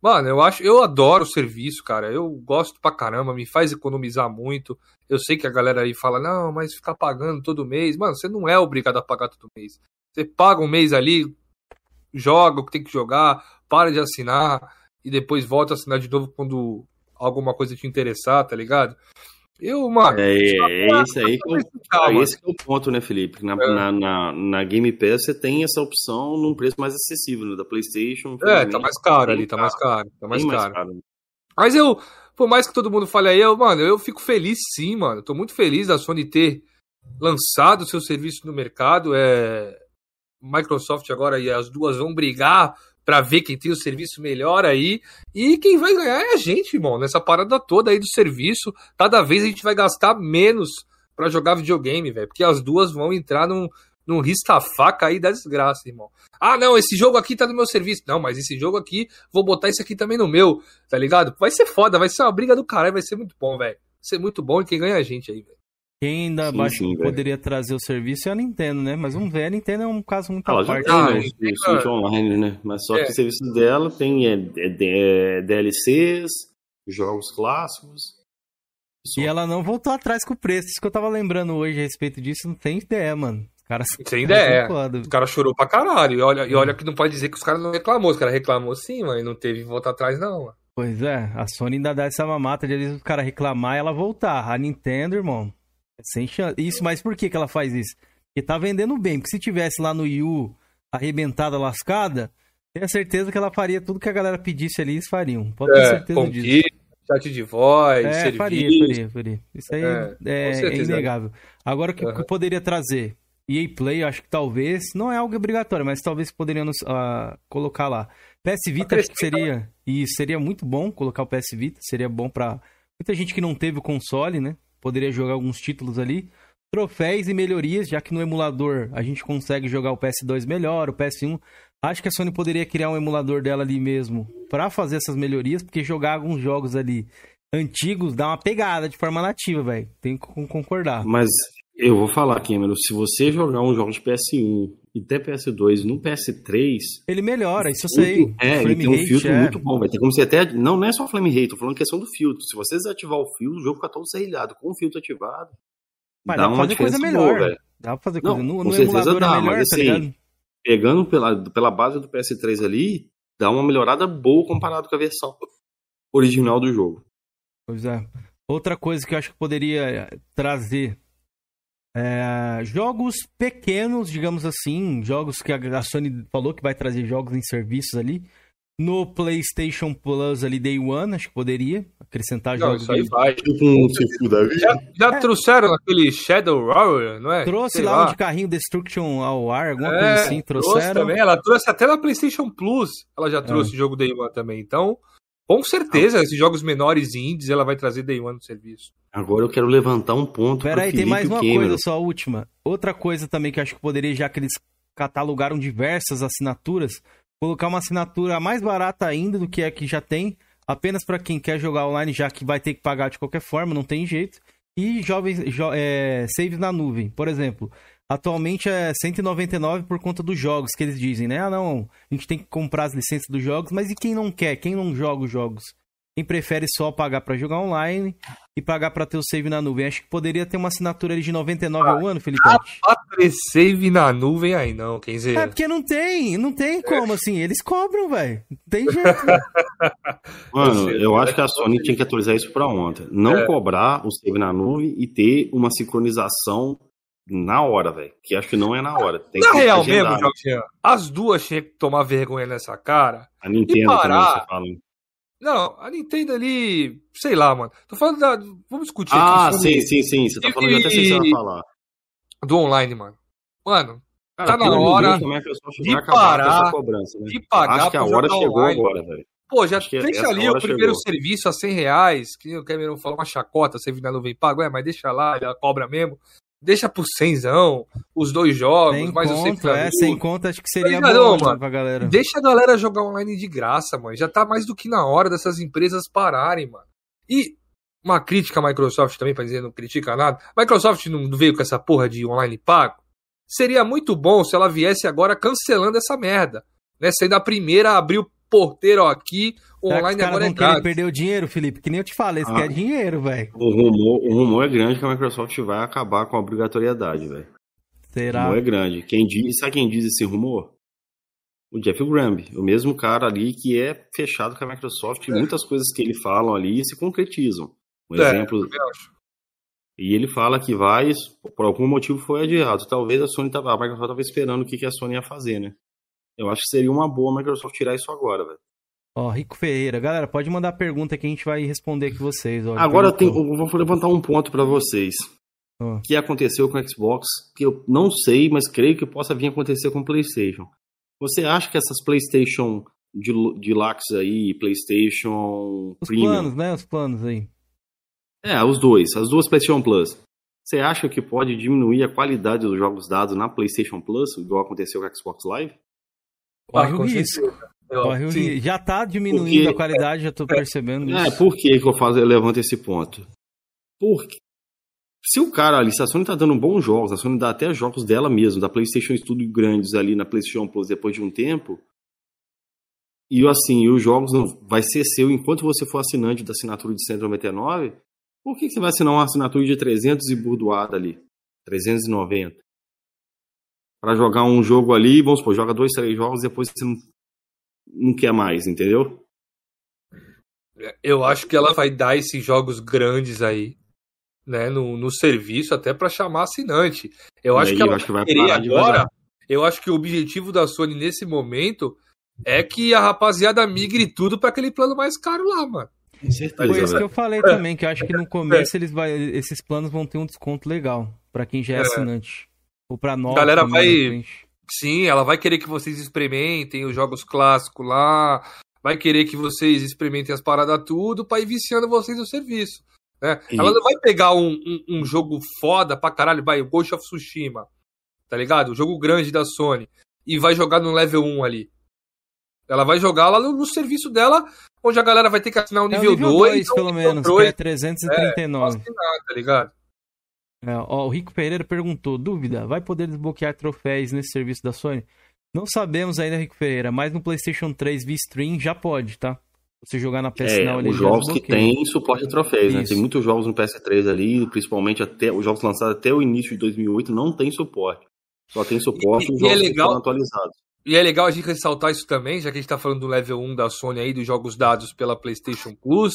Mano, eu acho, eu adoro o serviço, cara. Eu gosto pra caramba, me faz economizar muito. Eu sei que a galera aí fala, não, mas ficar pagando todo mês. Mano, você não é obrigado a pagar todo mês. Você paga um mês ali, joga o que tem que jogar, para de assinar e depois volta a assinar de novo quando alguma coisa te interessar, tá ligado? Eu, mano, É, é esse aí que é o, calma. é esse que é o ponto, né, Felipe? Na, É. na, na, na Game Pass você tem essa opção num preço mais acessível, né? Da PlayStation. É, tá mais caro ali, tá mais caro, tá mais bem caro. Mas eu, por mais que todo mundo fale aí, eu, mano, eu fico feliz sim, mano. Tô muito feliz da Sony ter lançado seu serviço no mercado. É... Microsoft agora e as duas vão brigar pra ver quem tem o serviço melhor aí. E quem vai ganhar é a gente, irmão, nessa parada toda aí do serviço. Cada vez a gente vai gastar menos pra jogar videogame, velho. Porque as duas vão entrar num, Não risca a faca aí da desgraça, irmão. Ah, não, esse jogo aqui tá no meu serviço. Não, mas esse jogo aqui, vou botar isso aqui também no meu, tá ligado? Vai ser foda, vai ser uma briga do caralho, vai ser muito bom, velho. Vai ser muito bom e quem ganha é a gente aí, velho. Quem ainda Sim, sim, velho. poderia trazer o serviço é a Nintendo, né? Mas vamos ver, a Nintendo é um caso muito Ah, à parte. Ah, né, cara. Switch Online, né? Mas só É. que o serviço dela tem é, é, é, DLCs, jogos clássicos. Só. E ela não voltou atrás com o preço. Isso que eu tava lembrando hoje a respeito disso, não tem ideia, mano. Os caras Sem ideia. foda. O cara chorou pra caralho. E olha, e olha que não pode dizer que os caras não reclamou. Os caras reclamou sim, mas não teve volta atrás, não. mano. Pois é, a Sony ainda dá essa mamata de às vezes o cara reclamar e ela voltar. A Nintendo, irmão, é sem chance. Isso, mas por que, que ela faz isso? Porque tá vendendo bem. Porque se tivesse lá no Wii U arrebentada, lascada, tenho certeza que ela faria tudo que a galera pedisse ali, eles fariam. Pode ter É, certeza disso. conquista, chat de voz, É, serviço. faria, faria, faria. Isso aí É, é, é inegável. Agora, o que, Aham. que poderia trazer? EA Play, eu acho que talvez, não é algo obrigatório, mas talvez poderiam ah, colocar lá. PS Vita, acho que seria, e seria muito bom colocar o PS Vita, seria bom pra muita gente que não teve o console, né? Poderia jogar alguns títulos ali. Troféus e melhorias, já que no emulador a gente consegue jogar o PS2 melhor, o PS1. Acho que a Sony poderia criar um emulador dela ali mesmo pra fazer essas melhorias, porque jogar alguns jogos ali antigos dá uma pegada de forma nativa, velho. Tem que con- concordar. Mas eu vou falar, Cameron, se você jogar um jogo de PS1 e até PS2 no PS3, Ele melhora, isso eu sei. É, ele tem um filtro é. muito bom, vai ter como você até. Não, não é só flame rate, tô falando questão do filtro. Se você desativar o filtro, o jogo fica todo serrilhado. Com o filtro ativado, Mas dá dá pra uma fazer coisa melhor. boa. Dá pra fazer Não, coisa. No, com no certeza emulador dá, é melhor, mas tá assim, ligado? Pegando pela, pela base do PS3 ali, dá uma melhorada boa comparado com a versão original do jogo. Pois é. Outra coisa que eu acho que poderia trazer é, jogos pequenos, digamos assim, jogos que a Sony falou que vai trazer jogos em serviços ali. No PlayStation Plus ali Day One, acho que poderia acrescentar Não, jogos. isso aí ali. vai. Tipo um Sifu da vida. Já, já É. trouxeram aquele Shadow Warrior, não é? Trouxe Sei lá, um de carrinho Destruction ao ar, alguma coisa É, assim, trouxe trouxeram. também. Ela trouxe até na PlayStation Plus. Ela já trouxe o jogo Day One também. Então, com certeza, esses jogos menores e indies ela vai trazer Day One no serviço. Agora eu quero levantar um ponto. Pera pro aí, tem mais uma Cameron. coisa só, a última. Outra coisa também que eu acho que poderia, já que eles catalogaram diversas assinaturas, colocar uma assinatura mais barata ainda do que a que já tem, apenas para quem quer jogar online, já que vai ter que pagar de qualquer forma, não tem jeito. E jovens, jo, é, saves na nuvem, por exemplo. Atualmente é 199 por conta dos jogos que eles dizem, né? Ah, não, a gente tem que comprar as licenças dos jogos, mas e quem não quer? Quem não joga os jogos? Quem prefere só pagar para jogar online e pagar para ter o save na nuvem? Acho que poderia ter uma assinatura ali de 99 ao ano, Felipe. Pra save na nuvem aí não, quer dizer. É porque não tem, não tem como assim. Eles cobram, velho. Não tem jeito. Mano, eu acho que a Sony tinha que atualizar isso pra ontem. Não É. cobrar o save na nuvem e ter uma sincronização na hora, velho. Que acho que não é na hora. Tem Na que real agendar. mesmo, Jorginho, as duas tinham que tomar vergonha nessa cara. A Nintendo E também, parar. você fala. Não, a Nintendo ali, sei lá, mano. Tô falando da. Vamos discutir Ah, aqui sobre sim, sim, sim. Você tá falando, eu até sei o que vai falar. do online, mano. Mano, Cara, Tá na hora é de parar, cobrança, né? de pagar Acho que a hora chegou online. agora, velho. Pô, já deixa ali o primeiro chegou. serviço a 100 reais, que o Cameron falou uma chacota, você vir na nuvem pago, é, mas deixa lá, ela cobra mesmo. Deixa por 100zão, os dois jogos, Sem mais o conta, sempre é, sem conta, acho que seria ligado, bom mano? pra galera. Deixa a galera jogar online de graça, mano. Já tá mais do que na hora dessas empresas pararem, mano. E uma crítica à Microsoft também, pra dizer não critica nada. Microsoft não veio com essa porra de online pago. Seria muito bom se ela viesse agora cancelando essa merda. Né? Sendo a primeira a abrir o porteiro aqui, o online agora é vão querer grátis. perder o dinheiro, Felipe? Que nem eu te falei, eles Ah. querem dinheiro, velho. O rumor, o rumor é grande que a Microsoft vai acabar com a obrigatoriedade, velho. O Será? rumor é grande. Quem diz, sabe quem diz esse rumor? O Jeff Gramby, o mesmo cara ali que é fechado com a Microsoft e muitas coisas que ele falam ali se concretizam. Um É, exemplo, e ele fala que vai, por algum motivo foi adiado. Talvez a Sony tava, a Microsoft tava esperando o que, que a Sony ia fazer, né? Eu acho que seria uma boa a Microsoft tirar isso agora, velho. Ó, Rico Ferreira. Galera, pode mandar pergunta que a gente vai responder aqui vocês. Ó, Agora eu, tenho, eu vou levantar um ponto pra vocês. Ó. O que aconteceu com o Xbox, que eu não sei, mas creio que possa vir a acontecer com o PlayStation. Você acha que essas PlayStation de, Deluxe aí, PlayStation Os Premium, planos, né? Os planos aí. é, os dois, as duas PlayStation Plus, Você acha que pode diminuir a qualidade dos jogos dados na PlayStation Plus, igual aconteceu com a Xbox Live? Corre Ah, o com risco. Corre o risco. Já tá diminuindo Porque- a qualidade, já tô percebendo É, isso. por que, que eu, faço, eu levanto esse ponto? Porque se o cara ali, se a Sony tá dando bons jogos, a Sony dá até jogos dela mesmo, da PlayStation Studio grandes ali na PlayStation Plus depois de um tempo, e assim, os jogos não vai ser seu enquanto você for assinante da assinatura de 199, por que, que você vai assinar uma assinatura de 300 e burdoada ali? 390. Pra jogar um jogo ali, vamos supor, joga dois, três jogos, depois você não, não quer mais, entendeu? Eu acho que ela vai dar esses jogos grandes aí, né, no, no serviço, até pra chamar assinante. Eu E acho aí que ela eu acho que vai querer parar agora. Eu acho que o objetivo da Sony nesse momento é que a rapaziada migre tudo pra aquele plano mais caro lá, mano. Com certeza, Foi isso que eu falei também, que eu acho que no começo eles vai, esses planos vão ter um desconto legal pra quem já é, É. assinante. Ou pra nós. Galera vai-. Sim, ela vai querer que vocês experimentem os jogos clássicos lá, vai querer que vocês experimentem as paradas tudo pra ir viciando vocês no serviço. Né? E- Ela não vai pegar um, um, um jogo foda pra caralho, vai, o Ghost of Tsushima, tá ligado? O jogo grande da Sony, e vai jogar no level 1 ali. Ela vai jogar lá no, no serviço dela, onde a galera vai ter que assinar o É o nível 2, dois, pelo menos, que é 339. assinar, tá ligado? É, ó, o Rico Pereira perguntou: dúvida, vai poder desbloquear troféus nesse serviço da Sony? Não sabemos ainda, Rico Pereira, mas no PlayStation 3 via stream já pode, tá? Você jogar na PS É, Now ali os já jogos que tem suporte a troféus, né? Tem muitos jogos no PS3 ali, principalmente até os jogos lançados até o início de 2008 não tem suporte. Só tem suporte E- os e é jogos que legal- foram atualizados. E é legal a gente ressaltar isso também, já que a gente tá falando do level 1 da Sony aí, dos jogos dados pela PlayStation Plus,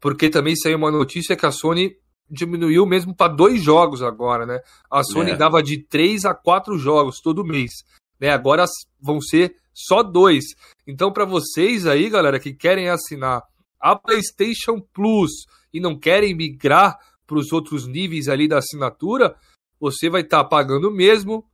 porque também saiu uma notícia que a Sony diminuiu mesmo para dois jogos agora, né? A Sony É. dava de três a quatro jogos todo mês, né? Agora vão ser só dois. Então, para vocês aí, galera, que querem assinar a PlayStation Plus e não querem migrar para os outros níveis ali da assinatura, você vai estar pagando mesmo,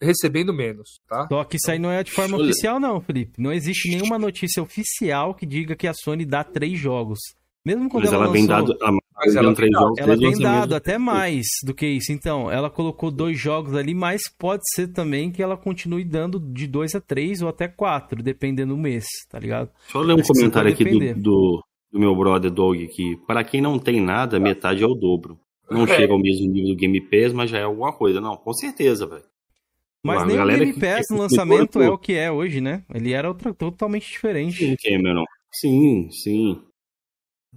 recebendo menos, tá? Só que isso aí não é de forma Olha. oficial, não, Felipe. Não existe nenhuma notícia oficial que diga que a Sony dá três jogos. Mesmo quando Mas ela, ela vem lançou, dado, ela Mas ela três tem jogos ela tem dado do até PS3. mais do que isso. Então, ela colocou dois jogos ali, mas pode ser também que ela continue dando de dois a três ou até quatro, dependendo do mês, tá ligado? Deixa eu ler um Acho comentário aqui do, do, do meu brother Doug aqui. Para quem não tem nada, metade é o dobro. Não É. chega ao mesmo nível do Game Pass, mas já é alguma coisa. Não, com certeza, velho. Mas nem o Game Pass que no lançamento é o que é hoje, né? Ele era outra, totalmente diferente. Sim, Cameron. Sim, sim.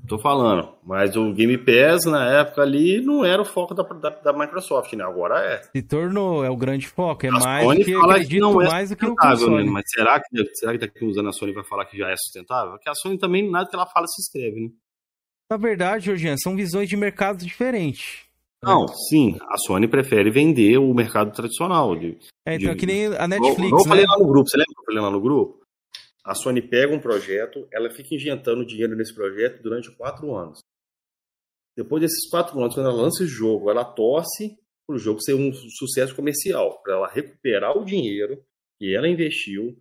Tô falando. Mas o Game Pass, na época ali, não era o foco da, da, da Microsoft, né? Agora é. Se tornou, é o grande foco. É A mais Sony que fala que não é mais do que o console. né? Mas será que, será que daqui uns anos a Sony vai falar que já é sustentável? Porque a Sony também, nada que ela fala se escreve, né? Na verdade, Georgian, são visões de mercados diferentes. Não, sim, a Sony prefere vender o mercado tradicional. De, É, então, de- que nem a Netflix, eu né? falei lá no grupo, você lembra que eu falei lá no grupo? A Sony pega um projeto, ela fica injetando dinheiro nesse projeto durante quatro anos. Depois desses quatro anos, quando ela lança esse jogo, ela torce para o jogo ser um sucesso comercial, para ela recuperar o dinheiro que ela investiu,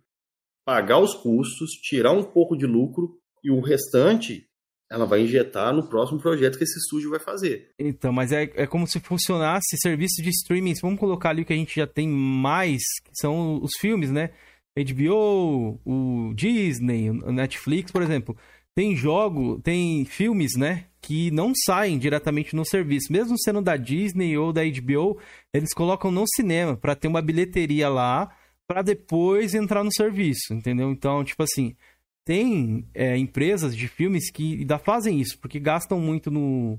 pagar os custos, tirar um pouco de lucro e o restante ela vai injetar no próximo projeto que esse estúdio vai fazer. Então, mas é, é como se funcionasse serviço de streaming. Vamos colocar ali o que a gente já tem mais, que são os filmes, né? HBO, o Disney, o Netflix, por exemplo. Tem jogo, tem filmes, né? Que não saem diretamente no serviço. Mesmo sendo da Disney ou da HBO, eles colocam no cinema para ter uma bilheteria lá para depois entrar no serviço, entendeu? Então, tipo assim, tem é, empresas de filmes que ainda fazem isso, porque gastam muito no,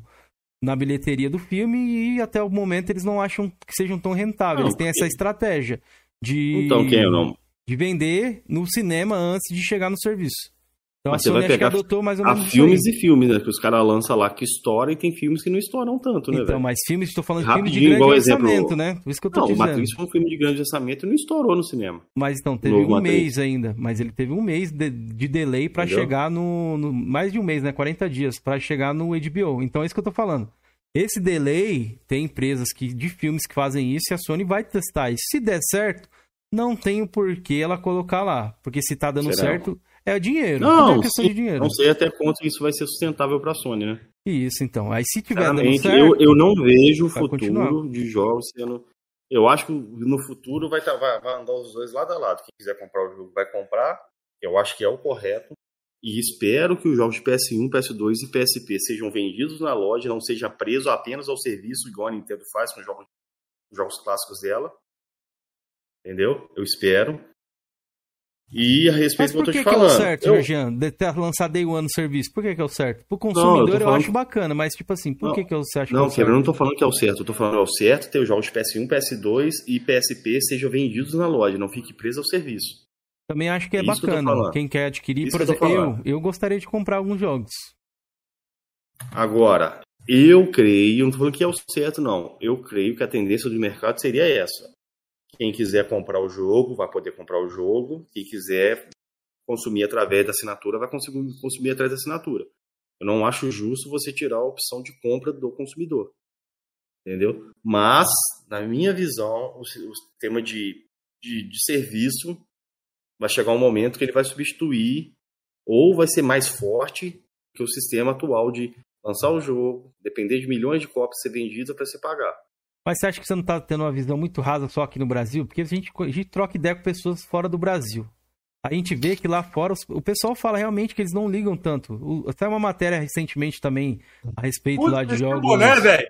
na bilheteria do filme e até o momento eles não acham que sejam tão rentáveis. Não, eles têm porque- essa estratégia de, Então, quem eu não? De vender no cinema antes de chegar no serviço. Então Mas a você Sony vai acho que adotou mais ou menos filmes e filmes, né? Que os caras lançam lá que estouram e tem filmes que não estouram tanto, né, Então, velho? mas filmes, estou falando de filmes de grande orçamento, exemplo- né? Por isso que eu tô Não, o dizendo. Matrix foi um filme de grande orçamento e não estourou no cinema. Mas então, teve um Matrix. mês ainda. Mas ele teve um mês de, de delay Entendeu? chegar no, no- Mais de um mês, né? 40 dias pra chegar no HBO. Então é isso que eu tô falando. Esse delay, tem empresas que, de filmes que fazem isso e a Sony vai testar isso. Se der certo, não tem o porquê ela colocar lá. Porque se tá dando Será? certo, é dinheiro. Não, é questão sim, de dinheiro. Não sei até quanto isso vai ser sustentável pra Sony, né? Isso, então. Aí se tiver dando certo, eu, eu não vejo o futuro continuar. de jogos sendo. Eu acho que no futuro vai, tá- vai, vai andar os dois lado a lado. Quem quiser comprar o jogo vai comprar. Eu acho que é o correto. E espero que os jogos de PS1, PS2 e PSP sejam vendidos na loja, não seja preso apenas ao serviço, igual a Nintendo faz com os jogos, os jogos clássicos dela. Entendeu? Eu espero. E a respeito do que eu que, tô que te é o falando. certo, eu- Jorgian, de ter lançar Day One no serviço? Por que, que é o certo? Pro eu consumidor eu, falando- acho bacana, mas tipo assim, por Não, que, que você acha que é Não, o Kevin, certo? eu não tô falando que é o certo. Eu tô falando que é o certo ter os jogos de PS1, PS2 e PSP sejam vendidos na loja, não fique preso ao serviço. Também acho que é Isso que eu tô bacana. falando. Quem quer adquirir, Isso por que eu exemplo, eu, eu gostaria de comprar alguns jogos. Agora, eu creio, não tô falando que é o certo, não. Eu creio que a tendência do mercado seria essa. Quem quiser comprar o jogo, vai poder comprar o jogo. Quem quiser consumir através da assinatura, vai conseguir consumir através da assinatura. Eu não acho justo você tirar a opção de compra do consumidor. Entendeu? Mas, na minha visão, o, o sistema de, de, de serviço vai chegar um momento que ele vai substituir ou vai ser mais forte que o sistema atual de lançar o jogo, depender de milhões de cópias ser vendidas para você pagar. Mas você acha que você não tá tendo uma visão muito rasa só aqui no Brasil? Porque a gente, a gente troca ideia com pessoas fora do Brasil. A gente vê que lá fora os- o pessoal fala realmente que eles não ligam tanto. O, até uma matéria recentemente também a respeito lá de esse jogos. boné, velho.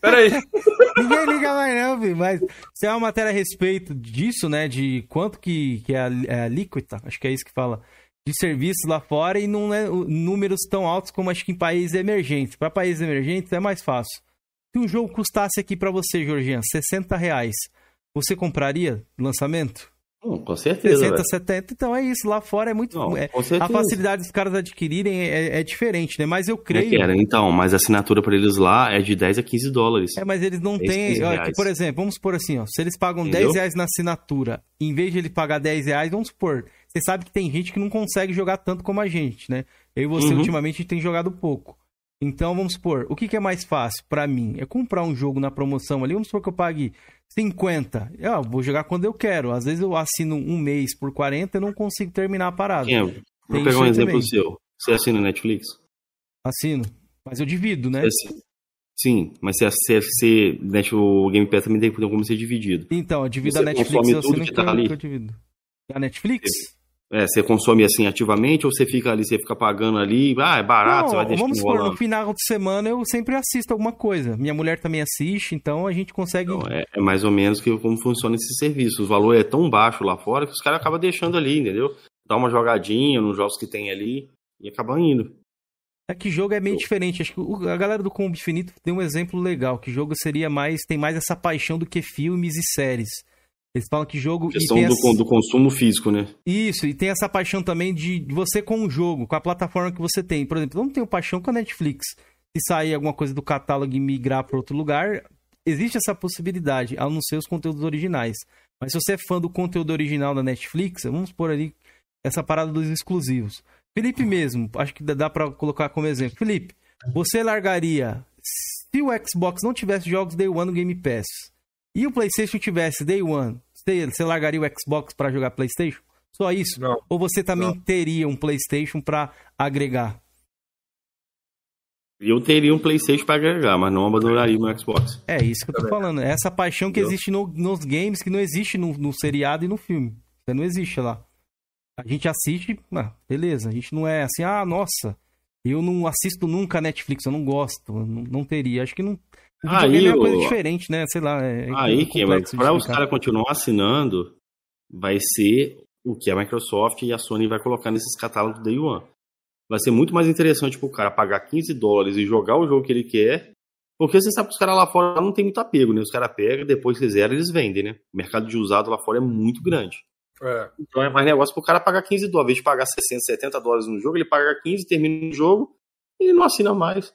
Pera aí. Ninguém liga mais não, filho, mas se é uma matéria a respeito disso, né, de quanto que, que é a, é a líquida, acho que é isso que fala, de serviços lá fora e não é números tão altos como acho que em países emergentes. Para países emergentes é mais fácil. Se um jogo custasse aqui para você, Georgian, 60 reais, você compraria lançamento? Hum, com certeza. 60, velho. 70. Então é isso, lá fora é muito... Não, é- com certeza. a facilidade dos caras adquirirem é, é diferente, né? Mas eu creio... Kera? Então, mas a assinatura para eles lá é de 10 a 15 dólares. É, mas eles não 10, têm. 15 ó, que, por exemplo, vamos supor assim, ó. Se eles pagam Entendeu? 10 reais na assinatura, em vez de ele pagar 10 reais, vamos supor. Você sabe que tem gente que não consegue jogar tanto como a gente, né? Eu e você, Uhum. ultimamente, a gente tem jogado pouco. Então, vamos supor, o que, que é mais fácil pra mim? É comprar um jogo na promoção ali, vamos supor que eu pague 50. Eu vou jogar quando eu quero. Às vezes eu assino um mês por 40 e não consigo terminar a parada. É? Tem Vou isso pegar um exemplo também. seu. Você assina Netflix? Assino. Mas eu divido, né? Sim, mas se você, você Net- o Game Pass também tem tem como ser dividido. Então, eu divido Você a Netflix, eu assino tudo que que, tá eu, ali? que eu divido. A Netflix? É, você consome assim ativamente ou você fica ali, você fica pagando ali, ah, é barato, você vai Não, deixar vamos supor, no final de semana eu sempre assisto alguma coisa. Minha mulher também assiste, então a gente consegue. É, é mais ou menos que como funciona esse serviço. O valor é tão baixo lá fora que os caras acabam deixando ali, entendeu? Dá uma jogadinha nos jogos que tem ali e acabam indo. É que jogo é meio diferente. Acho que a galera do Combo Infinito deu um exemplo legal. Que jogo seria mais. Tem mais essa paixão do que filmes e séries. Eles falam que jogo. Questão do, essa- do consumo físico, né? Isso, e tem essa paixão também de você com o jogo, com a plataforma que você tem. Por exemplo, eu não tenho paixão com a Netflix. Se sair alguma coisa do catálogo e migrar para outro lugar, existe essa possibilidade, a não ser os conteúdos originais. Mas se você é fã do conteúdo original da Netflix, vamos pôr ali essa parada dos exclusivos. Felipe mesmo, acho que dá- pra colocar como exemplo. Felipe, você largaria se o Xbox não tivesse jogos Day One no Game Pass e o PlayStation tivesse Day One, você, você largaria o Xbox pra jogar PlayStation? Só isso? Não. Ou você também Não. teria um PlayStation pra agregar? Eu teria um PlayStation para agregar, mas não abandonaria meu Xbox. É isso que eu tô falando. É essa paixão que Entendeu? existe no- nos games, que não existe no, no seriado e no filme. Você não existe lá. A gente assiste, ah, beleza. A gente não é assim, ah, nossa, eu não assisto nunca a Netflix, eu não gosto. eu Não, não teria. Acho que não. O Aí, videogame é uma coisa ô- diferente, né? Sei lá. É, é Aí, que de para os caras continuar assinando, vai ser o que a Microsoft e a Sony vai colocar nesses catálogos do Day One. Vai ser muito mais interessante pro cara pagar 15 dólares e jogar o jogo que ele quer, porque você sabe que os caras lá fora não tem muito apego, né? Os caras pegam, depois que zeram, eles vendem, né? O mercado de usado lá fora é muito grande. É. Então é mais negócio pro cara pagar 15 dólares. Ao invés de pagar 60, 70 dólares no jogo, ele paga 15, termina o jogo e não assina mais.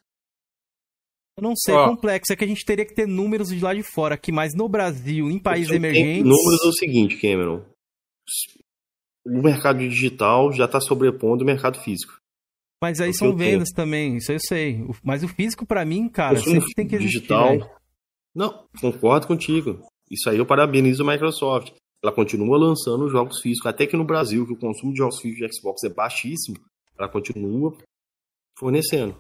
Eu não sei, Ó. é complexo. É que a gente teria que ter números de lá de fora aqui, mas no Brasil, em países emergentes. Números é o seguinte, Cameron. O mercado digital já está sobrepondo o mercado físico. Mas aí É são eu tenho. vendas também, isso eu sei. Mas o físico, pra mim, cara, sempre tem que existir. digital. velho. Não, concordo contigo. Isso aí eu parabenizo a Microsoft. Ela continua lançando jogos físicos, até que no Brasil, que o consumo de jogos físicos de Xbox é baixíssimo, ela continua fornecendo.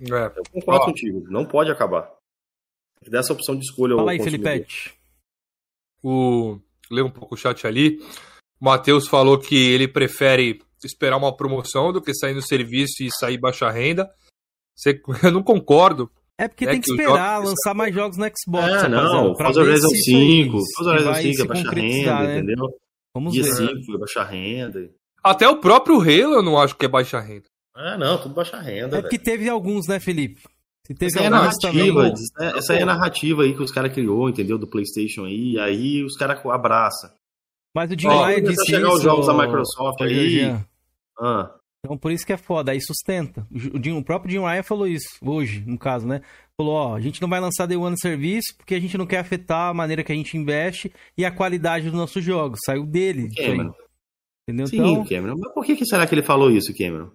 É. Eu concordo Ó. contigo. Não pode acabar. Dessa opção de escolha Fala aí. Felipete. O lê um pouco o chat ali. O Matheus falou que ele prefere esperar uma promoção do que sair no serviço e sair baixa renda. Você- eu não concordo. É porque É tem que que esperar jogos- lançar mais jogos no Xbox. É, não. Forza ver Horizon se isso aí 5. Forza vai Horizon se 5 é baixa renda, né? entendeu? Vamos Dia ver. 5 é baixa renda. Até o próprio Halo eu não acho que é baixa renda. Ah, não, tudo baixa renda, É porque teve alguns, né, Felipe? Se teve Essa é também. narrativa, essa- essa é a narrativa aí que os caras criou, entendeu? Do Playstation aí, aí os caras abraçam. Mas o Jim Ryan disse chegar os isso, jogos da Microsoft aí. Ah, Então por isso que é foda, aí sustenta. O, Jim- o próprio Jim Ryan falou isso, hoje, no caso, né? Falou, ó, a gente não vai lançar Day One serviço porque a gente não quer afetar a maneira que a gente investe e a qualidade dos nossos jogos. Saiu dele. Cameron. entendeu? Sim, Então, Cameron. Mas por que, que será que ele falou isso, Cameron?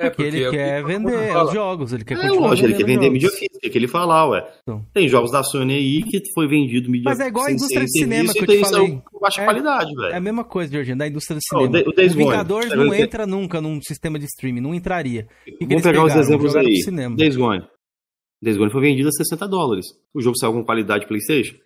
É porque ele é o que quer vender fala. os jogos, ele quer É continuar lógico, ele quer vender mídia física, que ele falar, ué. Então. Tem jogos da Sony aí que foi vendido mídia Mas é igual a indústria de cinema que eu e tem te isso falei. baixa É. qualidade, É a velho. mesma coisa, Georgiano, da indústria do o cinema. The- o Days o Gone, Vingadores não o entra nunca num sistema de streaming, não entraria. O que que Vamos eles pegar os exemplos aí. Days Gone. Days Gone foi vendido a 60 dólares. O jogo saiu com qualidade Playstation?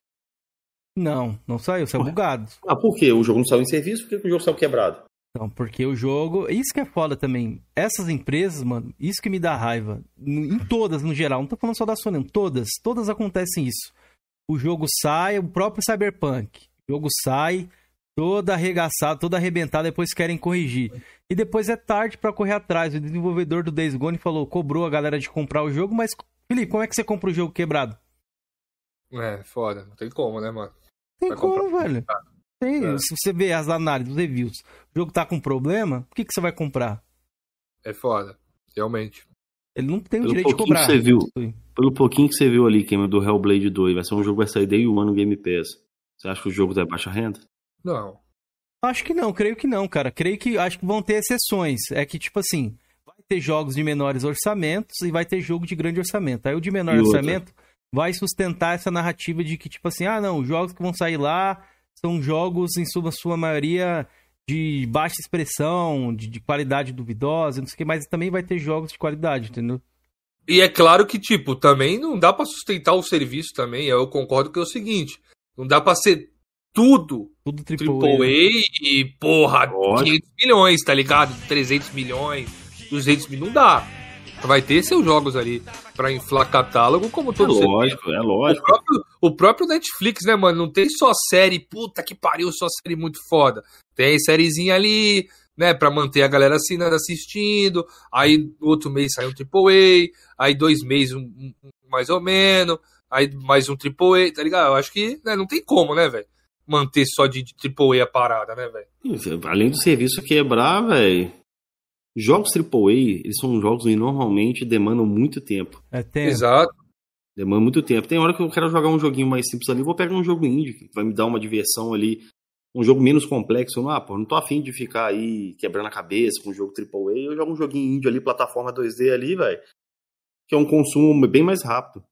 Não, não saiu, saiu Ué. bugado. Ah, por quê? O jogo não saiu em serviço, por que que o jogo saiu quebrado? Não, porque o jogo. Isso que é foda também. Essas empresas, mano, isso que me dá raiva. Em todas, no geral. Não tô falando só da Sony, não. Todas. Todas acontecem isso. O jogo sai, o próprio Cyberpunk. O jogo sai, todo arregaçado, todo arrebentado, depois querem corrigir. E depois é tarde pra correr atrás. O desenvolvedor do Days Gone falou, cobrou a galera de comprar o jogo, mas, Felipe, como é que você compra o jogo quebrado? É, foda. Não tem como, né, mano? Tem Vai como, velho. Tem. É. Se você vê as análises, os reviews, o jogo tá com problema, por que, que você vai comprar? É foda. Realmente. Ele não tem o Pelo direito de pouquinho cobrar. que você viu. Sim. Pelo pouquinho que você viu ali, Cameron, do Hellblade 2, vai ser um jogo que vai sair day one no Game Pass. Você acha que o jogo é baixa renda? Não. Acho que não, creio que não, cara. Creio que acho que vão ter exceções. É que, tipo assim, vai ter jogos de menores orçamentos e vai ter jogo de grande orçamento. Aí o de menor E outra? orçamento vai sustentar essa narrativa de que, tipo assim, ah, não, os jogos que vão sair lá são jogos, em sua, sua maioria, de baixa expressão, de, de qualidade duvidosa, não sei o que, mas também vai ter jogos de qualidade, entendeu? E é claro que, tipo, também não dá pra sustentar o serviço também. Eu concordo que é o seguinte: não dá pra ser tudo Tudo triple, Triple A. né? A e, porra, Lógico. 500 milhões, tá ligado? 300 milhões, 200 milhões, não dá. Vai ter seus jogos ali pra inflar catálogo, como É todo serviço. lógico, é O lógico. próprio, o próprio Netflix, né, mano? Não tem só série, puta que pariu, só série muito foda. Tem sériezinha ali, né, pra manter a galera assinando, assistindo. Aí outro mês sai um AAA, aí dois meses um, um- mais ou menos, aí mais um AAA, tá ligado? Eu acho que né, não tem como, né, velho? Manter só de, de AAA a parada, né, velho? Além do serviço quebrar, velho. Jogos AAA, eles são jogos que normalmente demandam muito tempo. É, tem. Exato. Demanda muito tempo. Tem hora que eu quero jogar um joguinho mais simples ali, vou pegar um jogo indie, que vai me dar uma diversão ali. Um jogo menos complexo. Eu não, ah, pô, não tô afim de ficar aí quebrando a cabeça com um jogo AAA. Eu jogo um joguinho indie ali, plataforma 2D ali, velho. Que é um consumo bem mais rápido.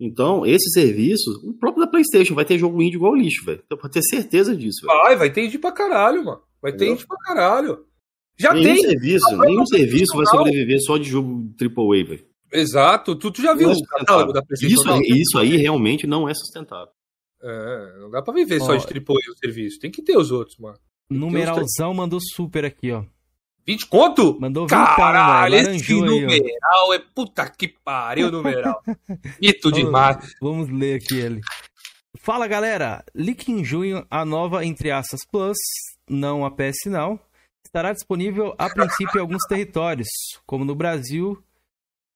Então, esse serviço, o próprio da PlayStation vai ter jogo indie igual lixo, velho. Então, pode ter certeza disso, velho. Vai, vai ter indie pra caralho, mano. Vai ter Entendeu? indie pra caralho. Já nenhum tem. serviço, nenhum serviço vai sobreviver só de jogo AAA, velho. Exato. Tu, tu já viu Não é o catálogo da PlayStation? Isso, Não, isso aí realmente não é sustentável. É, não dá pra viver Ó. só de AAA o serviço. Tem que ter os outros, mano. Numeralzão mandou super aqui, ó. 20 conto? Mandou 20 Caralho, velho. esse Laranjou aí, numeral é puta que pariu, numeral. Mito demais. Vamos ler aqui ele. Fala galera, Leak em junho a nova entre aspas Plus, não a PS Now, estará disponível a princípio em alguns territórios, como no Brasil,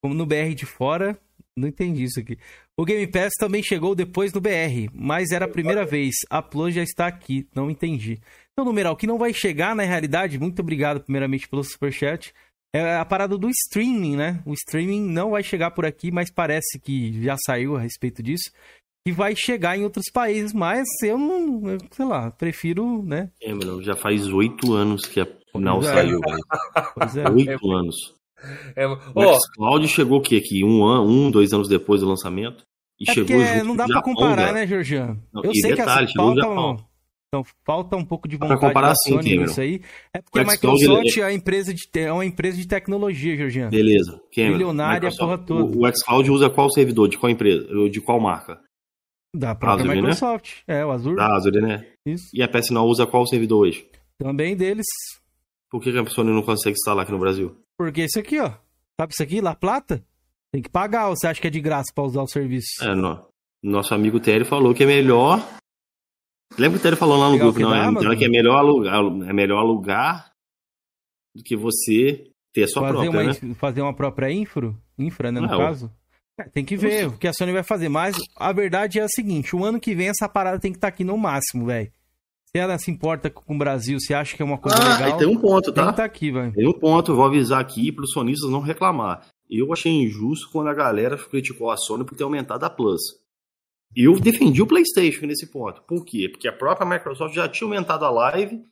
como no BR de fora. Não entendi isso aqui. O Game Pass também chegou depois no BR, mas era a primeira vez. A Plus já está aqui, não entendi. Então, numeral, que não vai chegar na realidade, muito obrigado primeiramente pelo superchat. É a parada do streaming, né? O streaming não vai chegar por aqui, mas parece que já saiu a respeito disso. E vai chegar em outros países, mas eu não, eu, sei lá, prefiro, né? É, mano, já faz oito anos que a Pois é. saiu, velho. É. Oito anos. É, O ó, xCloud chegou o quê aqui? Um, ano, um, dois anos depois do lançamento? E É chegou porque não dá pra Japão, comparar, já. né, Georgiano? Eu e sei detalhe, que chegou as do pautas, Japão. Então falta um pouco de Pra vontade comparar da assim, Sony nisso aí. É porque O a Microsoft é, uma empresa de, te- é uma empresa de tecnologia, Georgiano. Beleza. Cameron, Milionária, a Microsoft. porra toda. O, o xCloud usa qual servidor? De qual empresa? De qual marca? Da própria Azure, né? Microsoft. É, o Azure. Da Azure, né? Isso. E a PS9 usa qual servidor hoje? Também deles. Por que a Sony não consegue instalar aqui no Brasil? Porque isso aqui, ó. Sabe isso aqui? La Plata? Tem que pagar, ou você acha que é de graça pra usar o serviço? É, no- nosso amigo Terry falou que é melhor. Lembra que o Terry falou lá no grupo, não? da É, que é melhor alugar, é melhor alugar do que você ter a sua fazer, própria, uma, né? fazer uma própria infra, infra, né, no Não. caso. É, tem que ver o que a Sony vai fazer. Mas a verdade é a seguinte: o ano que vem essa parada tem que estar aqui no máximo, velho. Se ela se importa com o Brasil, se acha que é uma coisa Ah, legal, tem um ponto, tem que tá? estar aqui. Tem um ponto, vou avisar aqui para os sonistas não reclamar. Eu achei injusto quando a galera criticou a Sony por ter aumentado a Plus. Eu defendi o PlayStation nesse ponto. Por quê? Porque a própria Microsoft já tinha aumentado a live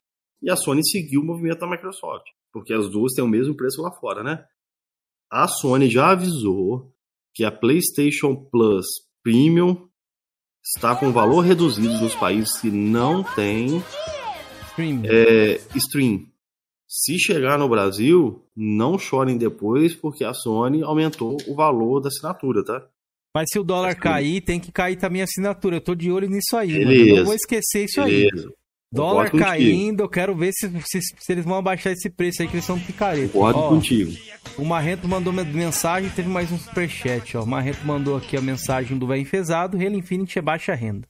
e a Sony seguiu o movimento da Microsoft. Porque as duas têm o mesmo preço lá fora, né? A Sony já avisou que a PlayStation Plus Premium está com valor reduzido nos países que não têm Stream. é, stream. Se chegar no Brasil, não chorem depois, porque a Sony aumentou o valor da assinatura, tá? Mas se o dólar Assim. cair, tem que cair também a assinatura. Eu tô de olho nisso aí, mano. Eu Beleza. não vou esquecer isso aí. Dólar caindo, eu quero ver se, se, se eles vão abaixar esse preço aí, que eles são picareta. Concordo Ó, contigo. O Marrento mandou me- mensagem teve mais um superchat, ó. O Marrento mandou aqui a mensagem do Véio Enfesado, Halo Infinite é baixa renda.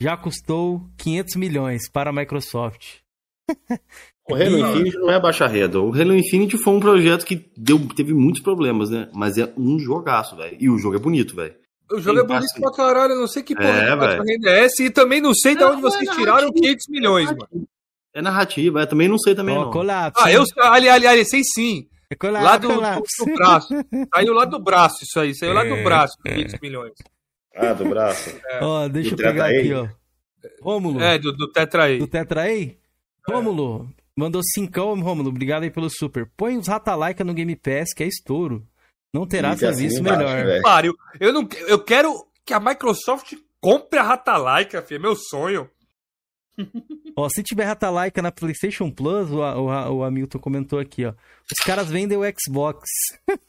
Já custou 500 milhões para a Microsoft. O Halo Infinite não é baixa renda. O Halo Infinite foi um projeto que deu, teve muitos problemas, né? Mas é um jogaço, velho. E o jogo é bonito, velho. O jogo é bonito bastante. pra caralho, eu não sei que porra É, renda é essa e também não sei de onde vocês tiraram 500 milhões, mano. É narrativa, é, também não sei também Ó, não. colapso. Ah, eu, ali, ali, ali, sei sim. É colapso, Lá do, do, colapso. do braço. Saiu lá do braço isso aí, saiu lá É. do braço, 500 milhões. Ah, do braço. Ó, deixa Do eu pegar aqui, Aí? ó. Rômulo, É, do, do Tetra aí. do Tetra aí. Rômulo, mandou cincão, Rômulo, obrigado aí pelo super. Põe os Ratalaika no Game Pass, que é estouro. Não terá assim serviço melhor. velho. Pariu. Eu, não, eu quero que a Microsoft compre a Ratalaika, filho. É meu sonho. Ó, se tiver Ratalaika na PlayStation Plus, o, o, o Hamilton comentou aqui, ó. Os caras vendem o Xbox.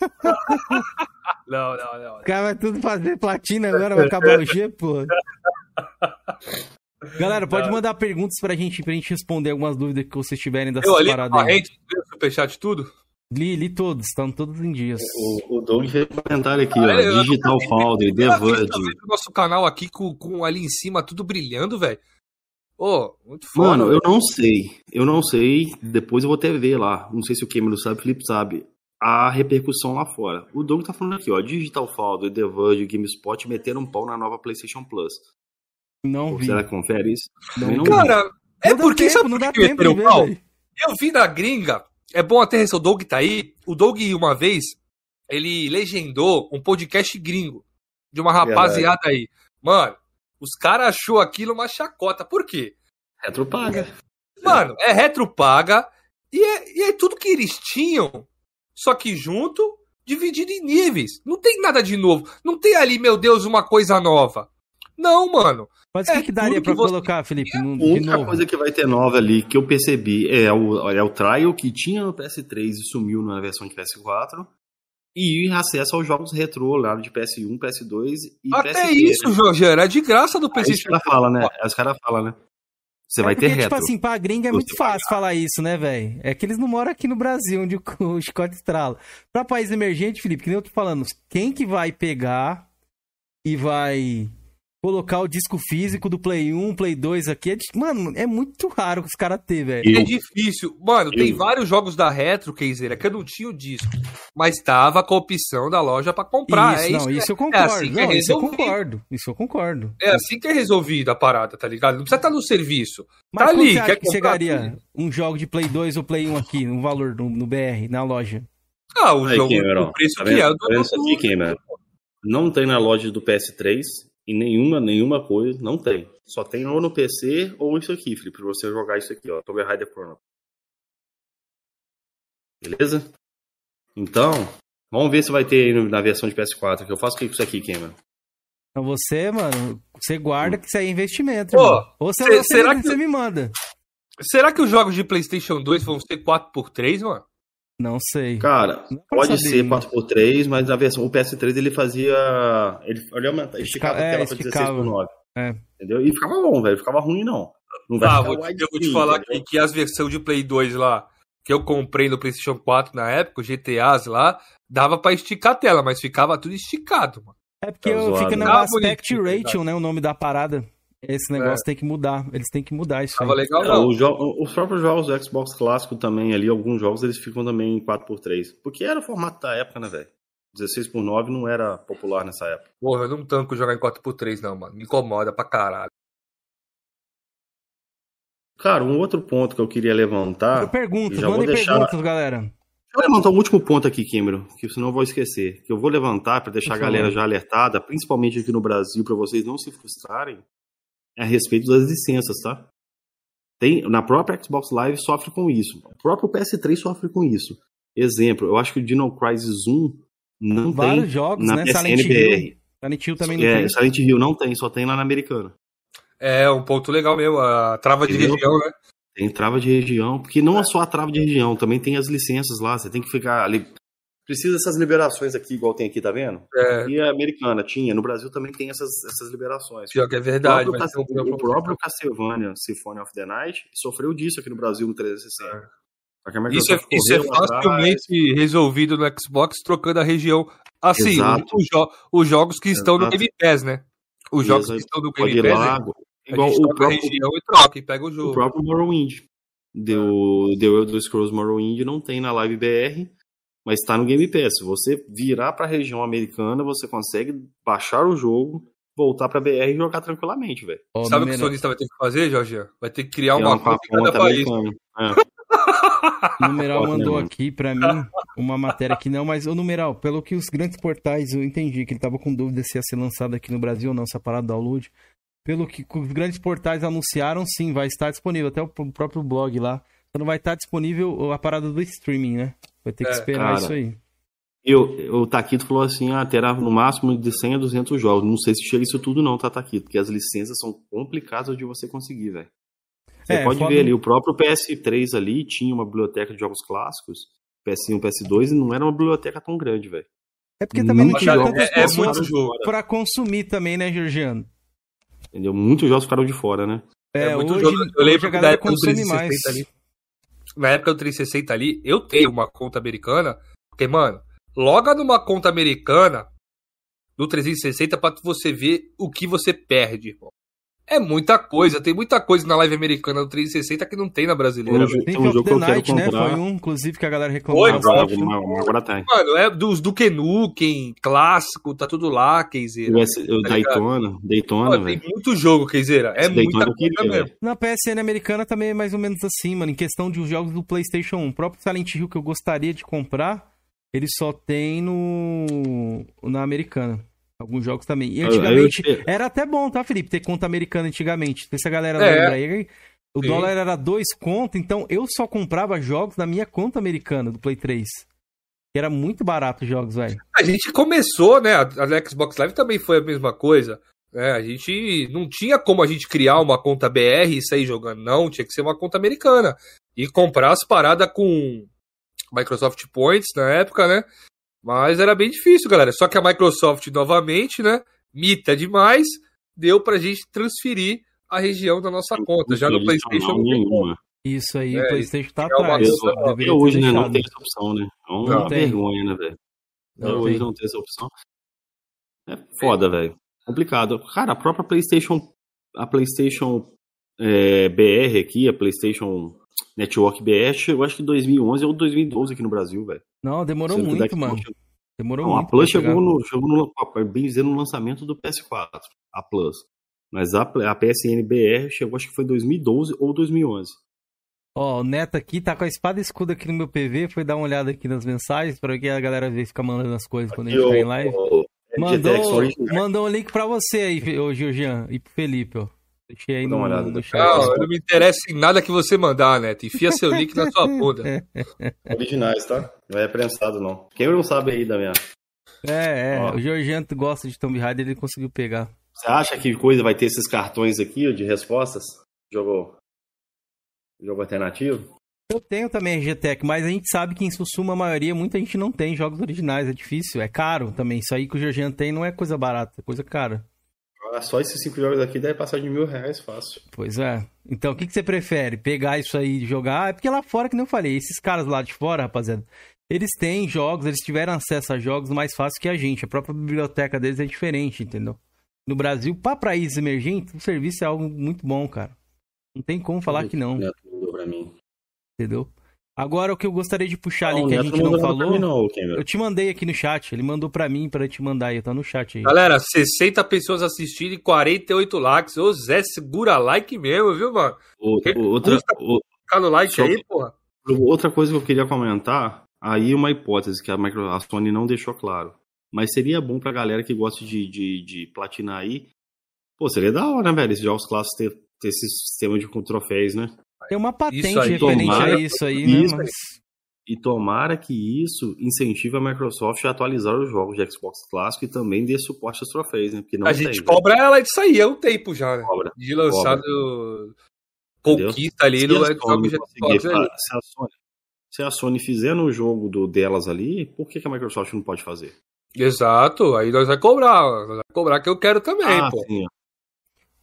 Não, não, não. O cara vai tudo fazer platina agora, vai acabar o G, pô. Galera, pode mandar perguntas pra gente, pra gente responder algumas dúvidas que vocês tiverem dessas Eu ali no paradas aí. Barrete, viu o superchat tudo? Li, li todos, estão todos em dias. O, o Doug fez um comentário aqui, Ah, ó. eu Digital nunca vi- Foundry, The Verge. o nosso canal aqui com, com ali em cima tudo brilhando, velho. Ô, muito foda. Mano, eu não sei. Eu não sei. Depois eu vou até ver lá. Não sei se o Cameron sabe, o Felipe sabe. A repercussão lá fora. O Doug tá falando aqui, ó. Digital Foundry, The Verge, GameSpot meteram um pau na nova PlayStation Plus. Não vi. Será que confere isso? Não Também vi. vi. Cara, é não porque tempo, sabe não dá que tempo de meteram ver, pau? velho. Eu vi na gringa, é bom até o Doug tá aí. O Doug, uma vez, ele legendou um podcast gringo de uma rapaziada aí. Mano, os caras achou aquilo uma chacota. Por quê? Retropaga. Mano, é retropaga e é, e é tudo que eles tinham, só que junto, dividido em níveis. Não tem nada de novo. Não tem ali, meu Deus, uma coisa nova. Não, mano. Mas o que, É que daria tudo pra que você colocar, Felipe, no, A única novo? coisa que vai ter nova ali que eu percebi é o, é o trial que tinha no PS3 e sumiu na versão de PS4. E acesso aos jogos retrô lá de PS1, PS2 e Até PSP. isso, Jorge, era de graça do Aí os PlayStation. caras falam, né? Os caras falam, né? Você É vai porque, ter retro. tipo assim, pra gringa é muito fácil falar isso, né, velho? É que eles não moram aqui no Brasil, onde o, o chicote estrala. Pra país emergente, Felipe, que nem eu tô falando, quem que vai pegar e vai colocar o disco físico do Play 1, Play 2 aqui? É de- mano, é muito raro que os caras ter, velho. Eu- É difícil. Mano, tem Eu- vários jogos da Retro, Keizeira, que eu não tinha o disco. Mas tava com a opção da loja pra comprar. isso, é não, isso, isso eu é concordo. assim que é não, isso eu resolvido. concordo. Isso eu concordo. É assim que é resolvida a parada, tá ligado? Não precisa estar no serviço. Mas Tá ali, você acha quer que chegaria um jogo de Play 2 ou Play 1 aqui, um valor no, no BR, na loja? Ah, o Aí, jogo, Cameron, o preço tá que é. Tá vendo isso aqui, Cameron? Não tem na loja do PS3 e nenhuma, nenhuma coisa, não tem. Só tem ou no PC ou isso aqui, Felipe, pra você jogar isso aqui, ó, Tomb Raider Chrono. Beleza? Então, vamos ver se vai ter aí na versão de PS4, que eu faço o que com isso aqui, Cameron? Então você, mano, você guarda que isso aí é investimento. Pô. Ou você, cê- você, será me- que- você me manda. Será que os jogos de PlayStation 2 vão ser 4x3, mano? Não sei. Cara, Não pra pode saber ser ainda. 4x3, mas na versão o PS3 ele fazia. Ele, ele aumenta- esticava É, a tela pra esticava. 16 por 9. É. Entendeu? E ficava bom, velho. Ficava ruim, não. Não vai Ah, ficar vou te, eu vou te falar aqui que as versões de Play 2 lá, que eu comprei no PlayStation 4 na época, os GTAs lá, dava pra esticar a tela, mas ficava tudo esticado, mano. É porque Tá fica no né? Ah, aspect bonitinho, ratio, né? O nome da parada. Esse negócio tem que mudar. Eles têm que mudar isso. Tava aí. legal, É, não. os, jo- os próprios jogos do Xbox clássico também ali, alguns jogos eles ficam também em 4x3. Porque era o formato da época, né, velho? 16 por 9 não era popular nessa época. Porra, eu não tanco jogar em 4x3, não, mano. Me incomoda pra caralho. Cara, um outro ponto que eu queria levantar. Eu pergunto, já vou mandem deixar- perguntas, galera. Deixa eu levantar um último ponto aqui, Kimero, que senão eu vou esquecer. Que eu vou levantar para deixar a galera já alertada, principalmente aqui no Brasil, para vocês não se frustrarem, é a respeito das licenças, tá? Tem, na própria Xbox Live sofre com isso. O próprio PS3 sofre com isso. Exemplo, eu acho que o Dino Crisis 1 não Vários tem jogos, na né? PSN Silent BR. Hill. Silent Hill também não É, tem. Silent Hill não tem, só tem lá na americana. É, um ponto legal mesmo, a trava de Entendeu? região, né? Tem trava de região, porque não é só a trava de região, também tem as licenças lá, você tem que ficar ali. Precisa dessas liberações aqui, igual tem aqui, tá vendo? É, E a americana tinha, no Brasil também tem essas, essas liberações. pior que é O verdade, próprio, mas tem um o próprio Castlevania Symphony of the Night sofreu disso aqui no Brasil no 360. Só que a Isso é, isso é correu atrás, facilmente resolvido no Xbox trocando a região. Assim, os, jo- os jogos que estão no Exato. Game Pass, né? Os jogos Exato. que estão no Game Pass, lá, a igual o próprio, região e troca e pega o o jogo. próprio Morrowind. Deu, deu Elder Scrolls Morrowind, não tem na Live BR, mas está no Game Pass. Se você virar para a região americana, você consegue baixar o jogo, voltar para BR e jogar tranquilamente, velho. Ó, Sabe o que o sonista vai ter que fazer, Jorge? Vai ter que criar É uma uma conta em cada país. É. O numeral mandou aqui pra mim uma matéria que não, mas o numeral, pelo que os grandes portais, eu entendi que ele tava com dúvida se ia ser lançado aqui no Brasil ou não, essa parada do download. Pelo que os grandes portais anunciaram, sim, vai estar disponível. Até o próprio blog lá. Só não vai estar disponível a parada do streaming, né? Vai ter que É, esperar cara. isso aí. Eu, o Taquito falou assim: ah, terá no máximo de 100 a 200 jogos. Não sei se chega isso tudo, não, tá, Taquito? Porque as licenças são complicadas de você conseguir, velho. Você É, pode foda- ver ali, o próprio PS3 ali tinha uma biblioteca de jogos clássicos, PS1, PS2, e não era uma biblioteca tão grande, velho. É porque também não Muitos tinha tantas é- pessoas muito jogo. pra consumir também, né, Georgiano? Entendeu? Muitos jogos ficaram de fora, né? É, É muito hoje, jogo. Eu hoje a lembro na galera época consome mais. 360 ali. Na época do 360 ali, eu tenho uma conta americana, porque, mano, loga numa conta americana do 360 pra você ver o que você perde, irmão. É muita coisa, tem muita coisa na live americana do 360 que não tem na brasileira. Hoje- velho. Tem um jogo the que eu quero Night, né? Foi um, inclusive, que a galera reclamou. Oi, bastante. bro. Agora, tem. Mano, é dos do Nukem, clássico, tá tudo lá, Keizeira. O, S- o Tá ligado? Daytona, Daytona, Mano, tem velho. muito jogo, Keizeira. É Esse muita Daytona coisa queria, mesmo. velho. Na PSN americana também é mais ou menos assim, mano. Em questão de os jogos do PlayStation 1. O próprio Silent Hill que eu gostaria de comprar, ele só tem no na americana. Alguns jogos também. E Eu- antigamente eu- era até bom, tá, Felipe? Ter conta americana antigamente. Se a galera É. lembra aí. O Sim. dólar era dois conto, então eu só comprava jogos na minha conta americana do Play 3. Que era muito barato os jogos, velho. A gente começou, né? A a Xbox Live também foi a mesma coisa. né? a gente não tinha como a gente criar uma conta BR e sair jogando, não. Tinha que ser uma conta americana. E comprar as paradas com Microsoft Points na época, né? Mas era bem difícil, galera. Só que a Microsoft, novamente, né? Mita demais, deu pra gente transferir a região da nossa conta. Já no PlayStation não tem como. nenhuma. Isso aí, É, o PlayStation tá é atrás. Até hoje, né? Não tem essa opção, né? É uma Não tem. vergonha, né, velho? Até hoje tem. não tem essa opção. É foda, velho. Complicado. Cara, a própria PlayStation. A PlayStation é, BR aqui, a PlayStation Network BR, chegou acho que em 2011 ou 2012 aqui no Brasil, velho. Não, demorou Sendo muito, mano. chegou- Demorou Não, a muito. Plus pra chegar. chegou no, chegou no, bem dizer, no lançamento do PS4, a Plus. Mas a, a PSN BR chegou acho que foi em 2012 ou 2011. Ó, o Neto aqui tá com a espada e escudo aqui no meu PV, foi dar uma olhada aqui nas mensagens, pra que a galera ver ficar mandando as coisas quando a gente tá em live. o Mandou, mandou um link pra você aí, ô Georgian, e pro Felipe, ó. Deixei aí Vou no, dar uma olhada no chat. Não, não me interessa em nada que você mandar, Neto. Enfia seu link na sua bunda. Originais, tá? Não é prensado, não. Quem não sabe aí da minha. É, é. Ó. O Georgiano gosta de Tomb Raider, ele conseguiu pegar. Você acha que coisa vai ter esses cartões aqui de respostas? Jogo. Jogo alternativo? Eu tenho também a GTEC, mas a gente sabe que em Sussuma a maioria, muita gente não tem jogos originais, é difícil, é caro também. Isso aí que o Georgiano tem não é coisa barata, é coisa cara. Só esses cinco jogos aqui deve passar de mil reais fácil. Pois é. Então, o que, que você prefere? Pegar isso aí e jogar? É porque lá fora, que nem eu falei, esses caras lá de fora, rapaziada, eles têm jogos, eles tiveram acesso a jogos mais fácil que a gente. A própria biblioteca deles é diferente, entendeu? No Brasil, para países emergentes, o serviço é algo muito bom, cara. Não tem como falar que não, entendeu? Agora, o que eu gostaria de puxar Ah, ali o que a gente não falou, mim, não, eu te mandei aqui no chat. Ele mandou pra mim pra te mandar aí, tá no chat aí. Galera, 60 pessoas assistindo e 48 likes. Ô Zé, segura like mesmo, viu, mano? O- o- outra, o- no like Só aí, porra. outra coisa que eu queria comentar, aí uma hipótese que a, Micro, a Sony não deixou claro. Mas seria bom pra galera que gosta de, de, de platinar aí. Pô, seria da hora, né, velho? Esses jogos clássicos ter, ter esse sistema de com troféus, né? Tem uma patente aí, referente tomara- a isso aí, né? isso, Mas... E tomara que isso incentive a Microsoft a atualizar os jogos de Xbox clássico e também dê suporte aos troféus, né? Porque não a tem, gente velho. cobra ela disso aí há um tempo já, né? Cobra. De lançado Entendeu? conquista ali no a Xbox de Xbox se a Sony- se a Sony fizer no jogo do, delas ali, por que, que a Microsoft não pode fazer? Exato, aí nós vai cobrar, nós vai cobrar que eu quero também, ah, pô. sim.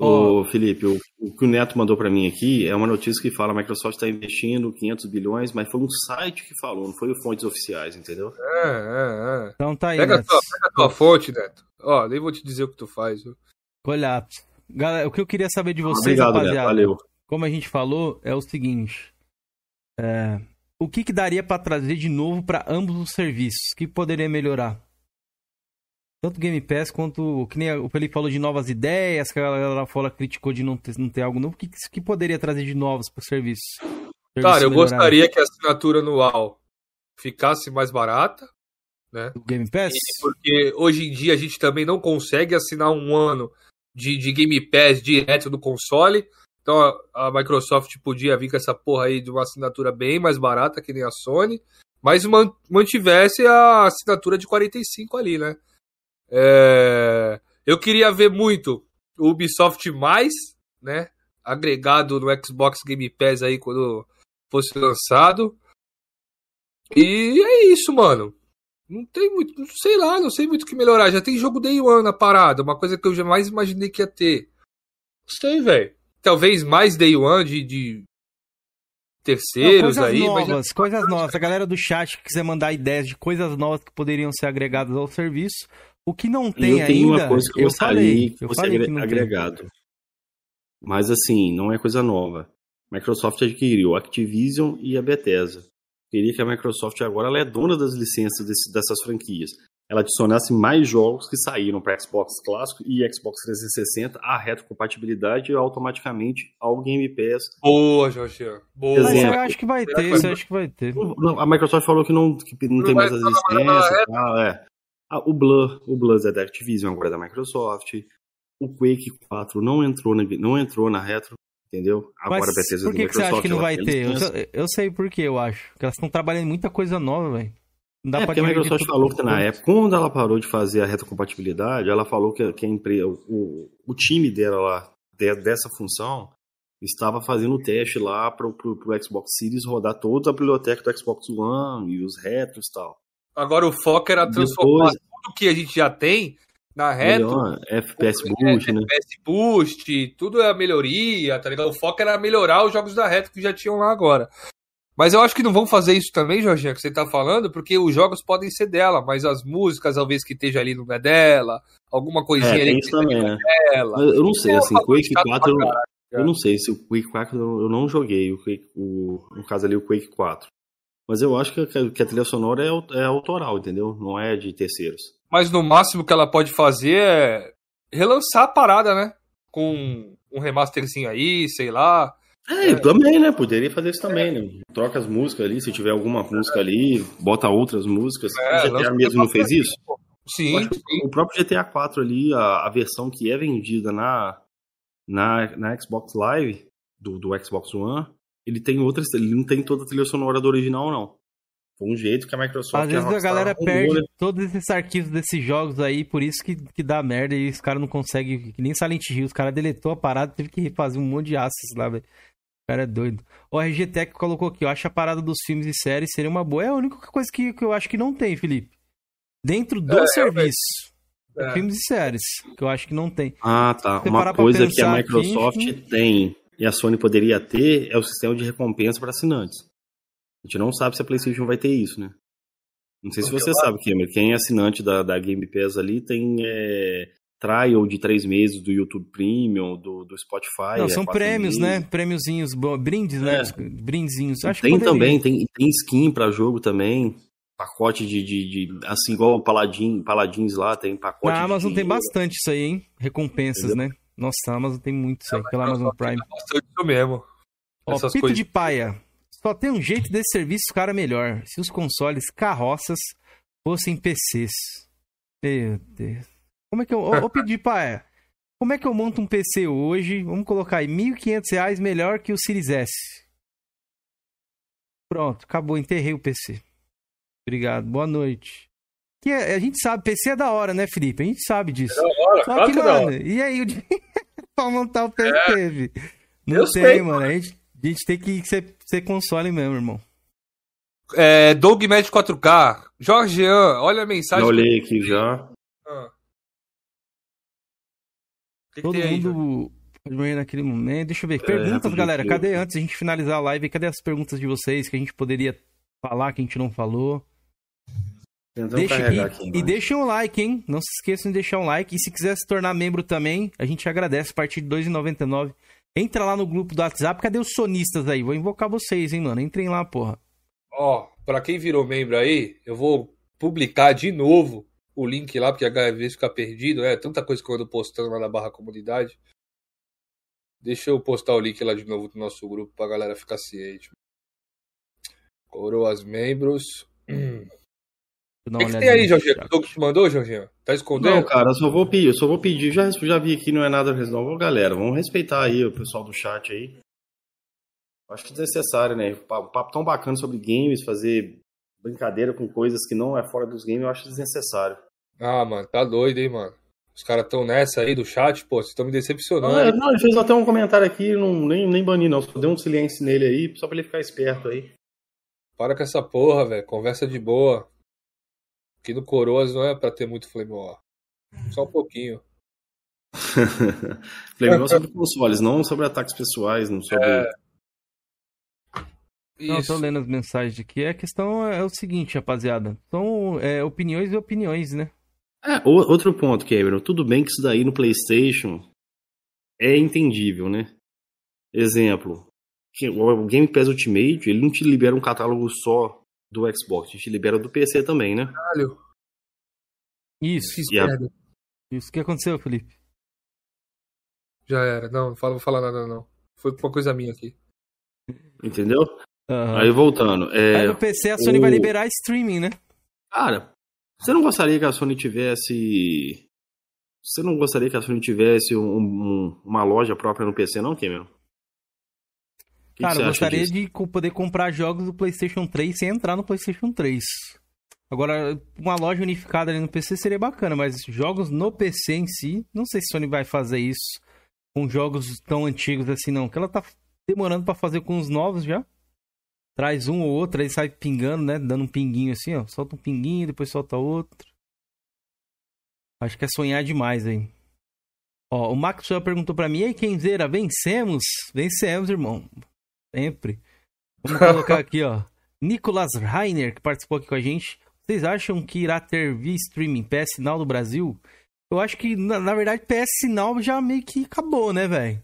Ô, Felipe, o, o que o Neto mandou pra mim aqui é uma notícia que fala que a Microsoft está investindo 500 bilhões, mas foi um site que falou, não foi fontes oficiais, entendeu? É, é, é. Então tá aí, Pega, a Neto. tua, pega a tua fonte, Neto. Ó, nem vou te dizer o que tu faz. viu? Olha, galera, o que eu queria saber de vocês, Obrigado, Neto, rapaziada, valeu. como a gente falou, é o seguinte. é, o que, que daria pra trazer de novo pra ambos os serviços? O que poderia melhorar? Tanto o Game Pass quanto, o que nem o Felipe falou de novas ideias, que a galera lá fora criticou de não ter, não ter algo novo. O que, que poderia trazer de novos pro serviço? Cara, eu melhorar. gostaria que a assinatura anual ficasse mais barata, né? Do Game Pass? Porque hoje em dia a gente também não consegue assinar um ano de, de Game Pass direto do console. Então a, a Microsoft podia vir com essa porra aí de uma assinatura bem mais barata que nem a Sony, mas man- mantivesse a assinatura de 45 ali, né? É, eu queria ver muito o Ubisoft mais, né? Agregado no Xbox Game Pass aí quando fosse lançado. E é isso, mano. Não tem muito, não sei lá, não sei muito o que melhorar. Já tem jogo Day One na parada, uma coisa que eu jamais imaginei que ia ter. Não sei, velho. Talvez mais Day One de, de Não, terceiros coisas aí, mas novas, coisas novas. A galera do chat que quiser mandar ideias de coisas novas que poderiam ser agregadas ao serviço. O que não tem eu tenho ainda, uma coisa que eu eu gostaria falei, que eu fosse falei agre- que não tem. agregado. Mas assim, não é coisa nova. Microsoft adquiriu a Activision e a Bethesda. Queria que a Microsoft agora ela é dona das licenças desse- dessas franquias. Ela adicionasse mais jogos que saíram para Xbox clássico e Xbox 360 a retrocompatibilidade automaticamente ao Game Pass. Boa, Jorginho. Boa. Mas eu acho que vai ter, eu acho que vai ter. Não, A Microsoft falou que não, que não, Não tem mais as licenças. e tal, é. Ah, o Blur, o Blur é da Activision, agora é da Microsoft. O Quake 4 não entrou na, não entrou na retro, entendeu? Agora Mas a Bethesda por que, que você acha que não vai ter? Eu, eu sei por que, eu acho. Porque elas estão trabalhando em muita coisa nova, velho. Não dá É, pra porque a Microsoft falou que na época, quando ela parou de fazer a retrocompatibilidade, ela falou que, que a empresa, o, o time dela lá, de- dessa função, estava fazendo o teste lá pro, pro Xbox Series rodar toda a biblioteca do Xbox One e os retros e tal. Agora o foco era transformar Depois, tudo que a gente já tem na melhor, FPS Boost, né? FPS Boost, tudo é a melhoria, tá ligado? O foco era melhorar os jogos da retro que já tinham lá agora. Mas eu acho que não vão fazer isso também, Jorginho, que você tá falando, porque os jogos podem ser dela, mas as músicas, talvez que esteja ali não é dela, alguma coisinha É, ali que também, não né? é dela. Mas Eu não sei, assim, É, Quake chato 4, eu, eu não sei se o Quake 4 eu eu não joguei, o Quake, o, no caso ali o Quake 4. Mas eu acho que, a- que a trilha sonora é, é autoral, entendeu? Não é de terceiros. Mas no máximo que ela pode fazer é relançar a parada, né? Com um remasterzinho aí, sei lá. É, também, né? Poderia fazer isso também, né? Troca as músicas ali, se tiver alguma música ali, bota outras músicas. É, o GTA mesmo não fez isso? Sim, sim. O próprio GTA 4 ali, a, a versão que é vendida na, na, na Xbox Live, do, do Xbox One, ele tem outras, ele não tem toda a trilha sonora do original, não. Foi um jeito que a Microsoft Às vezes a Rockstar galera perde né? todos esses arquivos desses jogos aí, por isso que, que dá merda e os caras não conseguem. Que nem Silent Hill, os caras deletou a parada, teve que refazer um monte de assets lá, velho. O cara é doido. O RG Tech colocou aqui, eu acho a parada dos filmes e séries seria uma boa. É a única coisa que, que eu acho que não tem, Felipe. Dentro do É, serviço. É. Filmes e séries, que eu acho que não tem. Ah, tá. Uma coisa que a Microsoft aqui, tem e a Sony poderia ter é o sistema de recompensa para assinantes. A gente não sabe se a PlayStation vai ter isso, né? Não sei se você sabe, Cameron. Quem é assinante da, da Game Pass ali tem é, trial de três meses do YouTube Premium, do, do Spotify. não, é são prêmios, meses. né? Prêmiozinhos, brindes, né? Brindezinhos. Acho tem também, tem, tem skin pra jogo também. Pacote de, de, de- Assim, igual o Paladin, Paladins lá, tem pacote Na de Amazon tem bastante isso aí, hein? Recompensas, né? Nossa, a Amazon tem muito isso aí, pela Amazon Prime. Isso mesmo. Ó, Essas Pito coisas. de paia. Só tem um jeito desse serviço cara melhor. Se os consoles carroças fossem PCs. Meu Deus. Como é que eu. Ô, ô Pito de paia. Como é que eu monto um PC hoje? Vamos colocar aí, 1.500 reais melhor que o Series S. Pronto, acabou, enterrei o PC. Obrigado, boa noite. Que é- a gente sabe, PC é da hora, né, Felipe? A gente sabe disso. Bora, Só claro que, que não. mano, e aí o dinheiro pra montar o PC, vi? Não eu tem, sei. mano. A gente, a gente tem que ser, ser console mesmo, irmão. É, Doug Med 4K. Jorgean, olha a mensagem. Já olhei aqui já. Ah. Que que Todo tem aí, Jorge? mundo pode morrer naquele momento. Deixa eu ver. É, Perguntas, rapidinho galera. Cadê antes da gente finalizar a live? Cadê as perguntas de vocês que a gente poderia falar, que a gente não falou? Deixa, e, aqui. e embaixo. deixem um like, hein? Não se esqueçam de deixar um like. E se quiser se tornar membro também, a gente agradece a partir de R$ 2,99. Entra lá no grupo do WhatsApp. Cadê os sonistas aí? Vou invocar vocês, hein, mano? Entrem lá, porra. Ó, pra quem virou membro aí, eu vou publicar de novo o link lá, porque a vez fica perdido. É tanta coisa que eu ando postando lá na barra comunidade. Deixa eu postar o link lá de novo do nosso grupo pra galera ficar ciente. Coroas membros. O que, que tem aí, Jorginho? chat. O Doug te mandou, Jorginho? Tá escondendo? Não, cara, eu só vou pedir, eu só vou pedir. Já, já vi aqui, não é nada resolve. Galera, vamos respeitar aí o pessoal do chat aí. Acho que é desnecessário, né? Um papo tão bacana sobre games, fazer brincadeira com coisas que não é fora dos games, eu acho desnecessário. Ah, mano, tá doido, hein, mano. Os caras tão nessa aí do chat, pô, vocês estão me decepcionando. Não, é, não, ele fez até um comentário aqui, não, nem, nem bani não, só deu um silêncio nele aí, só pra ele ficar esperto aí. Para com essa porra, velho. Conversa de boa. Aqui no Coroas não é pra ter muito flame war. Só um pouquinho. Falei, não sobre consoles, não sobre ataques pessoais, não sobre. É. Não, tô lendo as mensagens aqui. A questão é o seguinte, rapaziada. São é, opiniões e opiniões, né? É, outro ponto, Cameron. Tudo bem que isso daí no PlayStation é entendível, né? Exemplo, que o Game Pass Ultimate, ele não te libera um catálogo só do Xbox, ele te libera do PC também, né? Caralho. Isso. E a-. Isso. O que aconteceu, Felipe? Já era. Não, não vou falar nada, não. Foi uma coisa minha aqui. Entendeu? Aham. Aí voltando, é, Aí no PC a Sony o- vai liberar streaming, né? cara, você não gostaria que a Sony tivesse você não gostaria que a Sony tivesse um- um- uma loja própria no PC, não, Cameron? Que Cara, que eu gostaria disso? de poder comprar jogos do PlayStation 3 sem entrar no PlayStation 3. Agora, uma loja unificada ali no PC seria bacana, mas jogos no PC em si, não sei se Sony vai fazer isso com jogos tão antigos assim, não. Que ela tá demorando pra fazer com os novos já. Traz um ou outro, aí sai pingando, né? Dando um pinguinho assim, ó. Solta um pinguinho, depois solta outro. Acho que é sonhar demais aí. Ó, o Maxwell perguntou pra mim, e aí, Kenzeira, vencemos? Vencemos, irmão. Sempre. Vamos colocar aqui, ó. Nicolas Rainer, que participou aqui com a gente. Vocês acham que irá ter via streaming PS Sinal do Brasil? Eu acho que, na, na verdade, PS Sinal já meio que acabou, né, velho?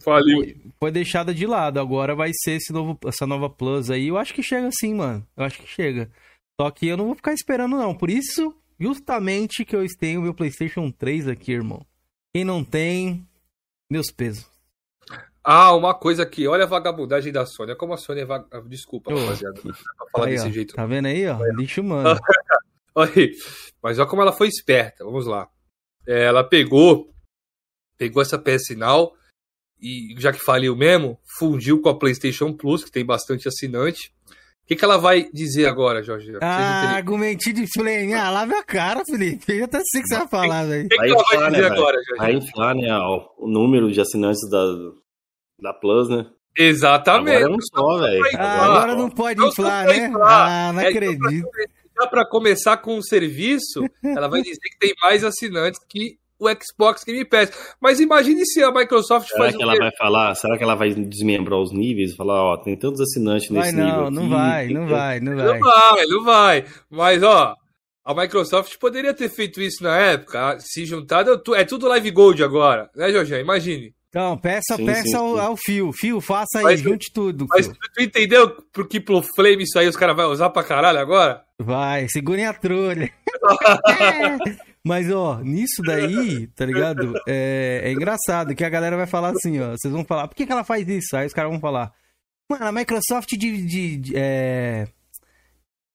Faliu. Foi, foi deixada de lado. Agora vai ser esse novo, essa nova Plus aí. Eu acho que chega sim, mano. Eu acho que chega. Só que eu não vou ficar esperando, não. Por isso, justamente que eu tenho meu PlayStation 3 aqui, irmão. Quem não tem, meus pesos. Ah, uma coisa aqui. Olha a vagabundagem da Sony. Olha como a Sony é vag... ah, Desculpa, Ô, rapaziada. Não dá pra falar Aí, desse ó. jeito. Tá vendo aí, ó? Lixo, mano. Olha aí. Mas olha como ela foi esperta. Vamos lá. É, ela pegou, pegou essa PS Now e já que faliu mesmo, fundiu com a PlayStation Plus, que tem bastante assinante, O que, que ela vai dizer agora, Jorge? Ah, argumentinho de Flame. Ah, lave a cara, Felipe. Eu até sei o que você vai falar, velho. O que, que Vai ela vai inflar, dizer né, agora, Jorge? Vai inflar, né, ó, o número de assinantes da, da Plus, né? Exatamente. Agora não só, velho. Ah, agora não pode Não inflar, né? inflar. Ah, não É que acredito. Já para começar com o serviço, ela vai dizer que tem mais assinantes que o Xbox Game Pass. Mas imagine se a Microsoft Será faz que um ela vai falar? Será que ela vai desmembrar os níveis? Falar, ó, tem tantos assinantes Vai nesse nível não, aqui. não vai, não que- vai, não Não vai. vai, não vai. Mas, ó, a Microsoft poderia ter feito isso na época, se juntado. é É tudo Live Gold agora, né, Jorge? Imagine. Então, peça, Sim, peça sim, ao, sim. ao Fio. Fio, faça aí, Mas- junte tudo. Mas Fio. tu, entendeu pro que pro Flame isso aí os caras vão usar pra caralho agora? Vai, segurem a trolha. Mas, ó, nisso daí, tá ligado? É, é engraçado que a galera vai falar assim, ó. Vocês vão falar, por que, que ela faz isso? Aí os caras vão falar, mano, a Microsoft de, de- de- é,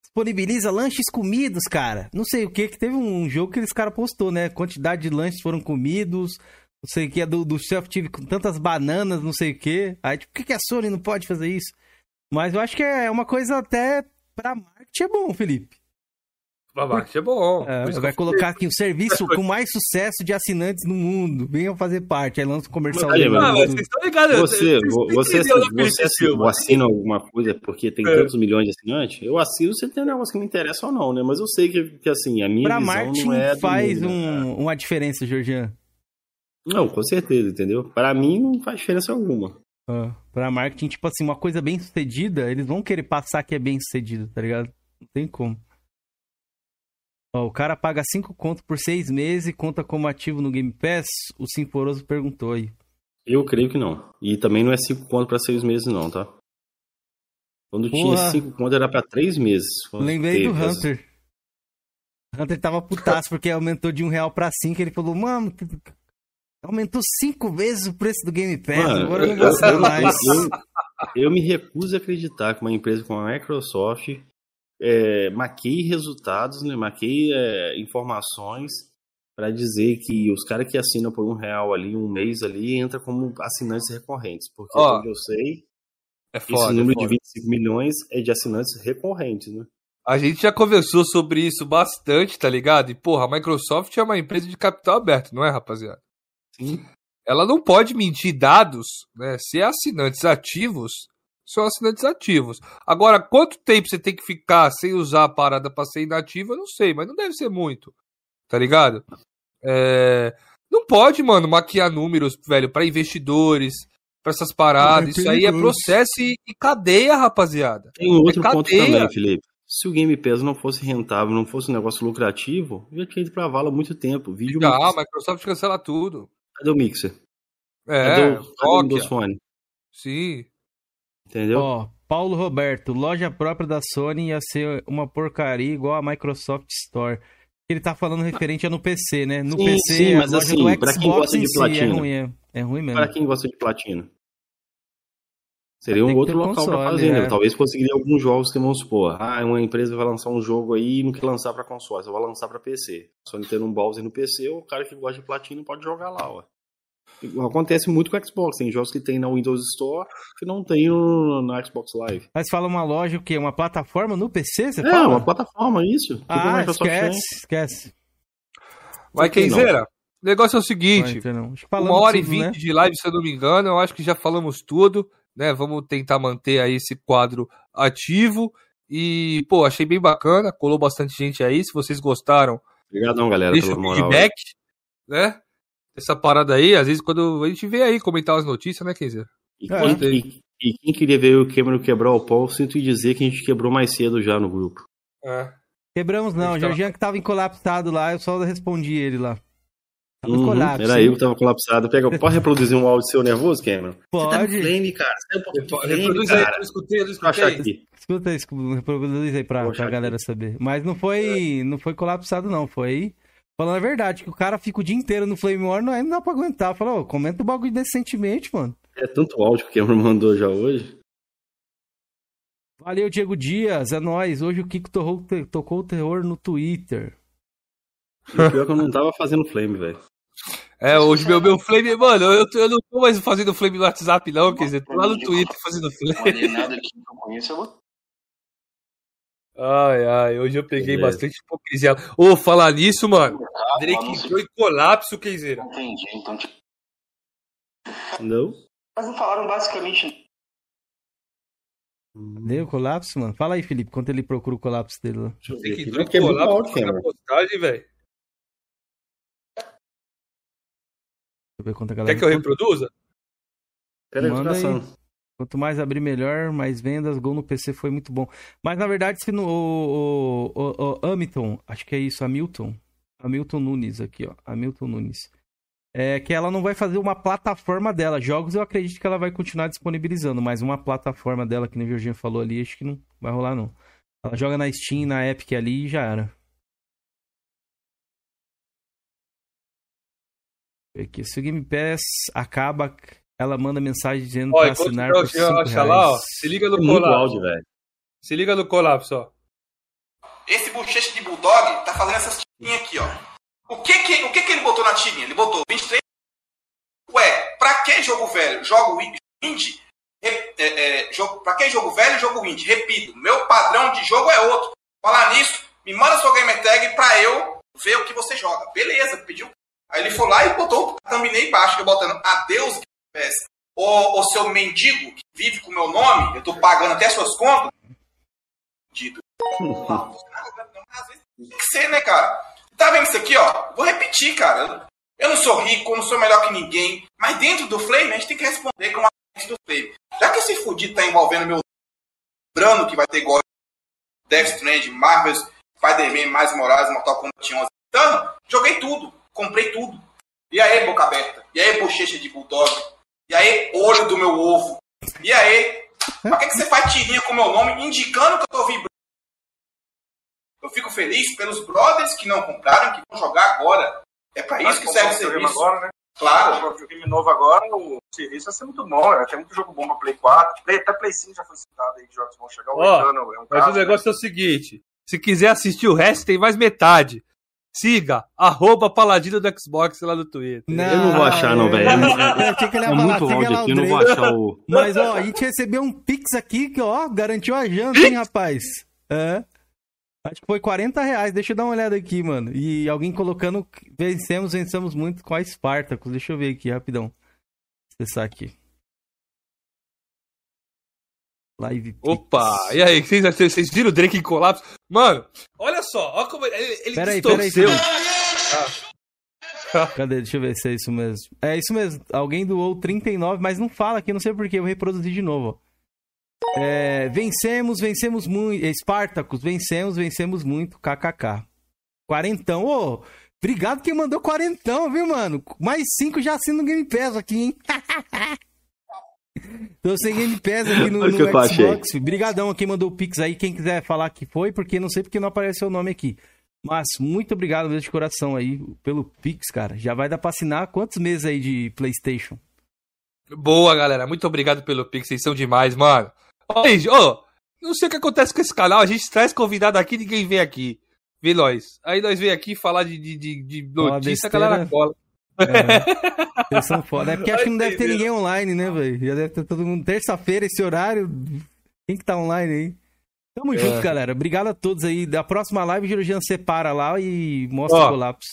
disponibiliza lanches comidos, cara. Não sei o que, que teve um jogo que eles caras postou, né? Quantidade de lanches foram comidos, não sei o que, é do, do Self tive com tantas bananas, não sei o que. Aí, tipo, por que, que a Sony não pode fazer isso? Mas eu acho que é uma coisa até pra marketing é bom, Felipe. Pra marketing é bom. É, vai colocar aqui o serviço com mais sucesso de assinantes no mundo. Venham fazer parte. Aí lança o comercial Mas aí, dele falei. no Ah, vocês estão ligados? Você, você, você assi- disse, mano. assina alguma coisa porque tem É. tantos milhões de assinantes? Eu assino se tem um negócio que me interessa ou não, né? Mas eu sei que, que assim, a minha Pra visão marketing não é do faz mundo, né? um- uma diferença, Georgian. Não, com certeza, entendeu? Pra mim não faz diferença alguma. Ah, pra marketing, tipo assim, uma coisa bem sucedida, eles vão querer passar que é bem sucedido, tá ligado? Não tem como. Ó, o cara paga 5 conto por 6 meses e conta como ativo no Game Pass? O Simporoso perguntou aí. Eu creio que não. E também não é 5 conto pra 6 meses, não, tá? Quando tinha Porra. 5 conto era pra 3 meses. Lembrei do teve as- Hunter. Hunter tava putaço porque aumentou de um real pra cinco. Ele falou, mano, aumentou cinco vezes o preço do Game Pass. Mano, agora eu não vou eu- mais. eu- eu me recuso a acreditar que uma empresa como a Microsoft é, maqueie resultados, né, maqueie é, informações para dizer que os caras que assinam por um real ali, um mês ali, entra como assinantes recorrentes. Porque, como eu sei, É esse foda, é número foda. de 25 milhões é de assinantes recorrentes, né? A gente já conversou sobre isso bastante, tá ligado? E, porra, a Microsoft é uma empresa de capital aberto, não é, rapaziada? Sim. Ela não pode mentir dados, né? Se é assinantes ativos, são assinantes ativos. Agora, quanto tempo você tem que ficar sem usar a parada pra ser inativa, eu não sei, mas não deve ser muito, tá ligado? É, Não pode, mano, maquiar números, velho, pra investidores, pra essas paradas. É Isso aí é processo e e cadeia, rapaziada. Tem um outro É ponto também, Felipe. Se o Game Pass não fosse rentável, não fosse um negócio lucrativo, eu já tinha ido pra vala há muito tempo. Vídeo Já, a Mixer. Microsoft cancela tudo. Cadê o Mixer? É, Cadê o, cadê o Phone? sim. Entendeu? Ó, Paulo Roberto, loja própria da Sony ia ser uma porcaria igual a Microsoft Store. Ele tá falando referente a no PC, né? No Sim, PC, sim, a mas loja assim, do pra quem Xbox gosta de em si é ruim, é, é ruim mesmo. Para quem gosta de platina. Seria um outro local pra console, fazer, é. né? Talvez conseguiria alguns jogos que vamos supor. Ah, uma empresa vai lançar um jogo aí e não quer lançar pra console, só vai lançar pra PC. Só tendo um browser no PC, o cara que gosta de platina pode jogar lá, ó. Acontece muito com o Xbox. Tem jogos que tem na Windows Store que não tem no, no Xbox Live. Mas fala uma loja o quê? Uma plataforma no PC, você é, fala? uma plataforma, isso. Ah, esquece, esquece. Não? Kenzeira, o negócio é o Vai, seguinte: então não. Uma hora e vinte né? de live, se eu não me engano, eu acho que já falamos tudo, né? Vamos tentar manter aí esse quadro ativo. E, pô, achei bem bacana, colou bastante gente aí. Se vocês gostaram, Obrigadão, galera, deixa pela o moral. feedback, né? Essa parada aí, às vezes quando a gente vê aí comentar as notícias, né, Kenzeira? E É. quem, e- e quem queria ver o Cameron quebrar o pau, sinto dizer que a gente quebrou mais cedo já no grupo. É. Quebramos não, o Jorginho que tava encolapsado lá, eu só respondi ele lá. Tava Uhum, colapso. era eu que tava colapsado. Pega, pode reproduzir um áudio seu nervoso, Cameron? Você tá Pode. flame, cara. Você tá um pouco flame, Reproduz aí, eu cara. não escutei, eu eu achar escutei. aqui. Escuta isso, reproduz aí pra, pra galera saber. Mas não foi, não foi colapsado não, foi falando a verdade, que o cara fica o dia inteiro no Flame War, não, aí não dá pra aguentar. Falou, comenta o bagulho decentemente, mano. É tanto áudio que o Cameron mandou já hoje. Valeu, Diego Dias, é nóis. Hoje o Kiko tocou, tocou o terror no Twitter. E pior é que eu não tava fazendo flame, velho. É, hoje meu, meu flame, mano, eu, eu não tô mais fazendo flame no WhatsApp, não, quer dizer, tô lá no Twitter fazendo flame. Não nada aqui que eu conheço, eu vou Ai, ai, hoje eu peguei Beleza. bastante hipocrisia. Ô, falar nisso, mano. Ah, Drake entrou em colapso, Keizeira. Entendi, então. tipo, Não? Mas não falaram basicamente. Deu colapso, mano? Fala aí, Felipe, quanto ele procura o colapso dele lá. Deixa eu ver Drake entrou Porque em é colapso alto, na postagem, velho. Ver quanto a galera. Quer que eu reproduza? Tô Manda aí. Quanto mais abrir, melhor, mais vendas. Gol no PC foi muito bom. Mas na verdade, se no o, o, o, o Hamilton, acho que é isso, Hamilton. Hamilton Nunes aqui, ó. Hamilton Nunes. É que ela não vai fazer uma plataforma dela. Jogos eu acredito que ela vai continuar disponibilizando, mas uma plataforma dela, que nem o Jorginho falou ali, acho que não vai rolar, não. Ela joga na Steam, na Epic ali e já era. Aqui, se o Game Pass acaba, ela manda mensagem dizendo pra enquanto assinar por Jorginho 5 acha lá, ó. reais. Se liga no É colapso. velho. Se liga no colapso, ó. Esse bochecha de bulldog tá fazendo essas tirinhas aqui, ó. O que que, o que que ele botou na tirinha? Ele botou 23. Ué, pra que jogo velho? Jogo indie? Re- É, é, jogo, pra que jogo velho? Jogo indie. Repito, meu padrão de jogo é outro. Falar nisso, me manda sua gamer tag pra eu ver o que você joga. Beleza, pediu. Aí ele foi lá e botou o thumbnail embaixo, botando adeus, Game. Ô, ô seu mendigo que vive com o meu nome, eu tô pagando até suas contas. Dito. Tem que ser, né, cara? Tá vendo isso aqui, ó? Vou repetir, cara. Eu- não sou rico, não sou melhor que ninguém. Mas dentro do Flame, a gente tem que responder como a gente do Flame. Já que esse fudido tá envolvendo meu Brano, que vai ter igual Death Strand, Marvel's, Spider-Man, Mais Morales, Mortal Kombat 11. Então, joguei tudo. Comprei tudo. E aí, boca aberta? E aí, bochecha de bulldog? E aí, olho do meu ovo? E aí, pra que, que você faz tirinha com meu nome indicando que eu tô vibrando? Eu fico feliz pelos brothers que não compraram, que vão jogar agora. É pra isso que serve o serviço. agora, né? Claro. O videogame novo agora, o serviço vai ser muito bom. né? Tem muito jogo bom pra Play 4. Play, até Play 5 já foi citado aí, de jogos que vão chegar. O Oitano é um Mas caso, o negócio é o seguinte: se quiser assistir o resto, tem mais metade. Siga, arroba Paladino do Xbox lá no Twitter. Eu não vou achar, não, velho. É, ia é falar, muito o aqui, eu não vou achar o. Mas, ó, a gente recebeu um Pix aqui que, ó, garantiu a janta, hein, rapaz? É. Acho que foi 40 reais. Deixa eu dar uma olhada aqui, mano. E alguém colocando vencemos, vencemos muito com a Spartacus. Deixa eu ver aqui, rapidão. Acessar aqui. Live Pix. Opa, e aí, vocês, vocês viram o Drake em colapso? Mano, olha só, olha como ele, ele peraí, distorceu. Cadê? Deixa eu ver se é isso mesmo. É isso mesmo. Alguém doou 39, mas não fala aqui, não sei porquê. Eu vou reproduzir de novo. É, vencemos, vencemos muito. Spartacus, vencemos, vencemos muito. KKK. Quarentão. Ô, obrigado quem mandou quarentão, viu, mano? Mais cinco já assino o Game Pass aqui, hein? Tô sem Game Pass aqui no, no eu. Xbox. Brigadão a quem mandou o Pix aí. Quem quiser falar que foi, porque não sei porque não apareceu o nome aqui. Mas muito obrigado mesmo de coração aí pelo Pix, cara. Já vai dar pra assinar quantos meses aí de PlayStation? Boa, galera, muito obrigado pelo Pix, vocês são demais, mano. Ó, gente, ô, não sei o que acontece com esse canal, a gente traz convidado aqui, ninguém vem aqui. Vê nós. Aí nós vem aqui falar de, de, de, notícia, a galera cola. É, eles são foda. É porque acho que não deve ter ninguém online, né, velho? Já deve ter todo mundo. Terça-feira, esse horário. Quem que tá online aí? Tamo É. junto, galera. Obrigado a todos aí. Da próxima live, o Georgian separa lá e mostra Ó. o colapso.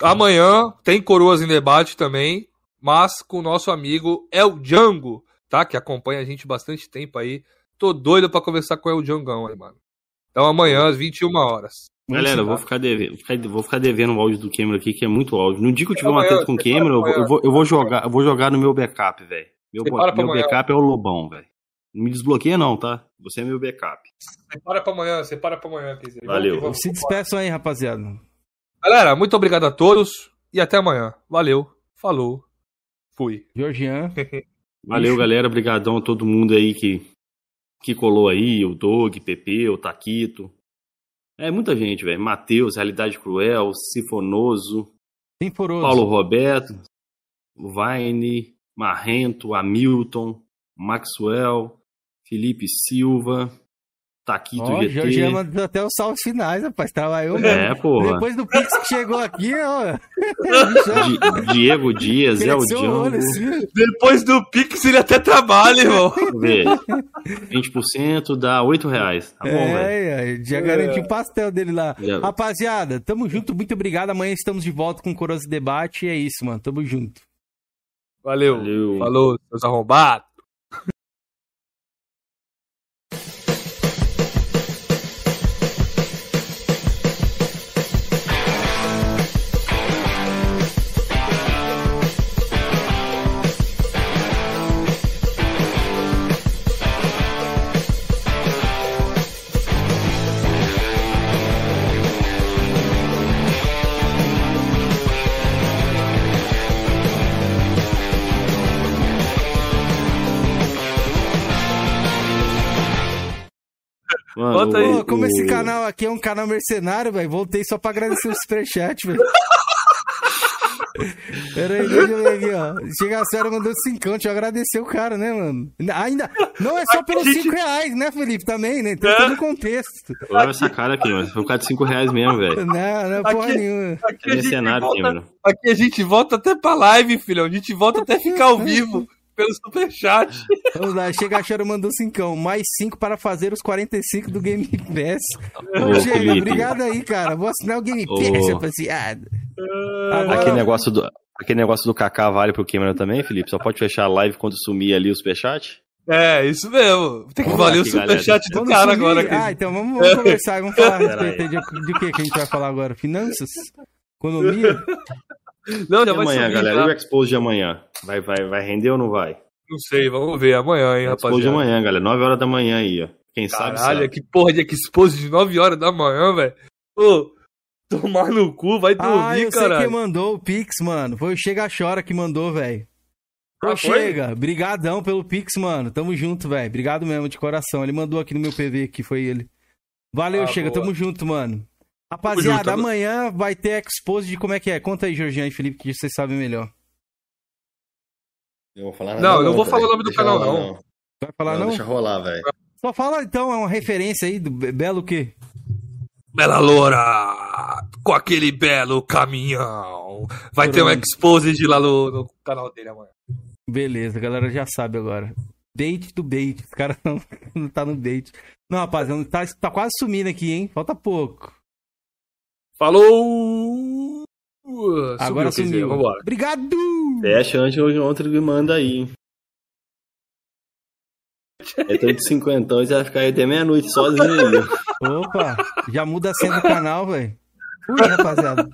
Amanhã tem Coroas em Debate também, mas com o nosso amigo El Django, tá? Que acompanha a gente bastante tempo aí. Tô doido pra conversar com o El Djangão aí, mano. Então amanhã, às 21 horas. Galera, eu vou ficar devendo, vou ficar- vou ficar devendo o áudio do Cameron aqui, que é muito áudio. No dia que eu tiver uma treta com o Cameron, eu, vou- eu vou, jogar, eu vou jogar no meu backup, velho. Meu, meu backup é o Lobão, velho. Não me desbloqueia não, tá? Você é meu backup. Separa pra amanhã, separa pra amanhã, dizer. Valeu. Vamos. Se despeçam aí, rapaziada. Galera, muito obrigado a todos e até amanhã. Valeu, falou, fui. Georgian. Valeu, galera. Obrigadão a todo mundo aí que, que colou aí. O Doug, Pepe, o Taquito. É muita gente, velho. Matheus, Realidade Cruel, Sifonoso, Sinforoso. Paulo Roberto, Vine, Marrento, Hamilton, Maxwell, Felipe Silva, Taquito Ó, o GT. Jorginho mandou até os salvos finais, rapaz. Trabalhou mesmo. É, porra. Depois do Pix que chegou aqui, ó. Di- Diego Dias, é o Django. assim. Depois do Pix ele até trabalha, irmão. Ver. 20% dá 8 reais. Tá bom, velho. É, é, já garantiu o pastel dele lá. Já. Rapaziada, tamo junto, muito obrigado. Amanhã estamos de volta com o Coroso Debate. E é isso, mano. Tamo junto. Valeu. Valeu. Falou, seus arrombados. Mano, Bota aí. Pô, como o- esse canal aqui é um canal mercenário, velho, voltei só pra agradecer o superchat, velho. Pera aí, deixa eu ver aqui, ó. Chega a senhora mandou cincão, deixa eu agradecer o cara, né, mano? Ainda, não é só pelos gente- 5 reais, né, Felipe, também, né? Tem todo um contexto. Olha essa cara aqui, mano. Foi por causa de 5 reais mesmo, velho. Não, não é porra Aqui- nenhuma. Aqui É a, gente volta, mano. aqui a gente volta até pra live, filhão. A gente volta até ficar ao vivo pelo superchat. Vamos lá, chega a Chora mandou cincão. Mais 5 para fazer os 45 do Game Pass. Ô, Ô, Chega, Felipe. obrigado aí, cara. Vou assinar o Game Ô. Pass, rapaziada. Agora- Aquele negócio do. Aquele negócio do Kaká vale pro Cameron também, Felipe? Só pode fechar a live quando sumir ali o superchat? É, isso mesmo. Tem que Vamos valer lá o superchat do Quando cara subir- agora. Ah, Aqui. então vamos, vamos conversar, vamos falar a Pera respeito aí. aí de, de que que a gente vai falar agora? Finanças? Economia? Não, E já vai amanhã, subir, galera? tá? E o Expose de amanhã? Vai, vai, vai render ou não vai? Não sei, vamos ver amanhã, hein, Expose de rapaziada. amanhã, galera. 9 horas da manhã aí, ó. Quem sabe, Caralho, sabe. que porra de expose de 9 horas da manhã, velho. Ô, tomar no cu, vai Ah, dormir, eu sei quem caralho. mandou o Pix, mano. Foi o Chega Chora que mandou, velho. Ô, Ah, foi? Chega, brigadão pelo Pix, mano. Tamo junto, velho. Obrigado mesmo, de coração. Ele mandou aqui no meu PV, que foi ele. Valeu, Ah, Chega, boa. tamo junto, mano. Rapaziada, junto. amanhã vai ter expose de como é que é. Conta aí, Jorginho e Felipe, que vocês sabem melhor. Eu vou falar Não, eu não vou falar o nome do Deixa canal, rolar, não. Vai falar não? Deixa rolar, velho. Só fala então, é uma referência aí do Be- Belo o quê? Bela Loura, com aquele belo caminhão. Vai ter um Pronto. expose de lá no, no canal dele amanhã. Beleza, a galera já sabe agora. Bait do bait. O cara não, não tá no bait. Não, rapaziada, tá, tá quase sumindo aqui, hein? Falta pouco. Falou! Agora sumiu. Vambora. Obrigado! Fecha antes de outro que manda aí. hein? É todo de cinquentão e você vai ficar aí até meia-noite sozinho. Opa, já muda a senha do canal, velho. Fui, rapaziada.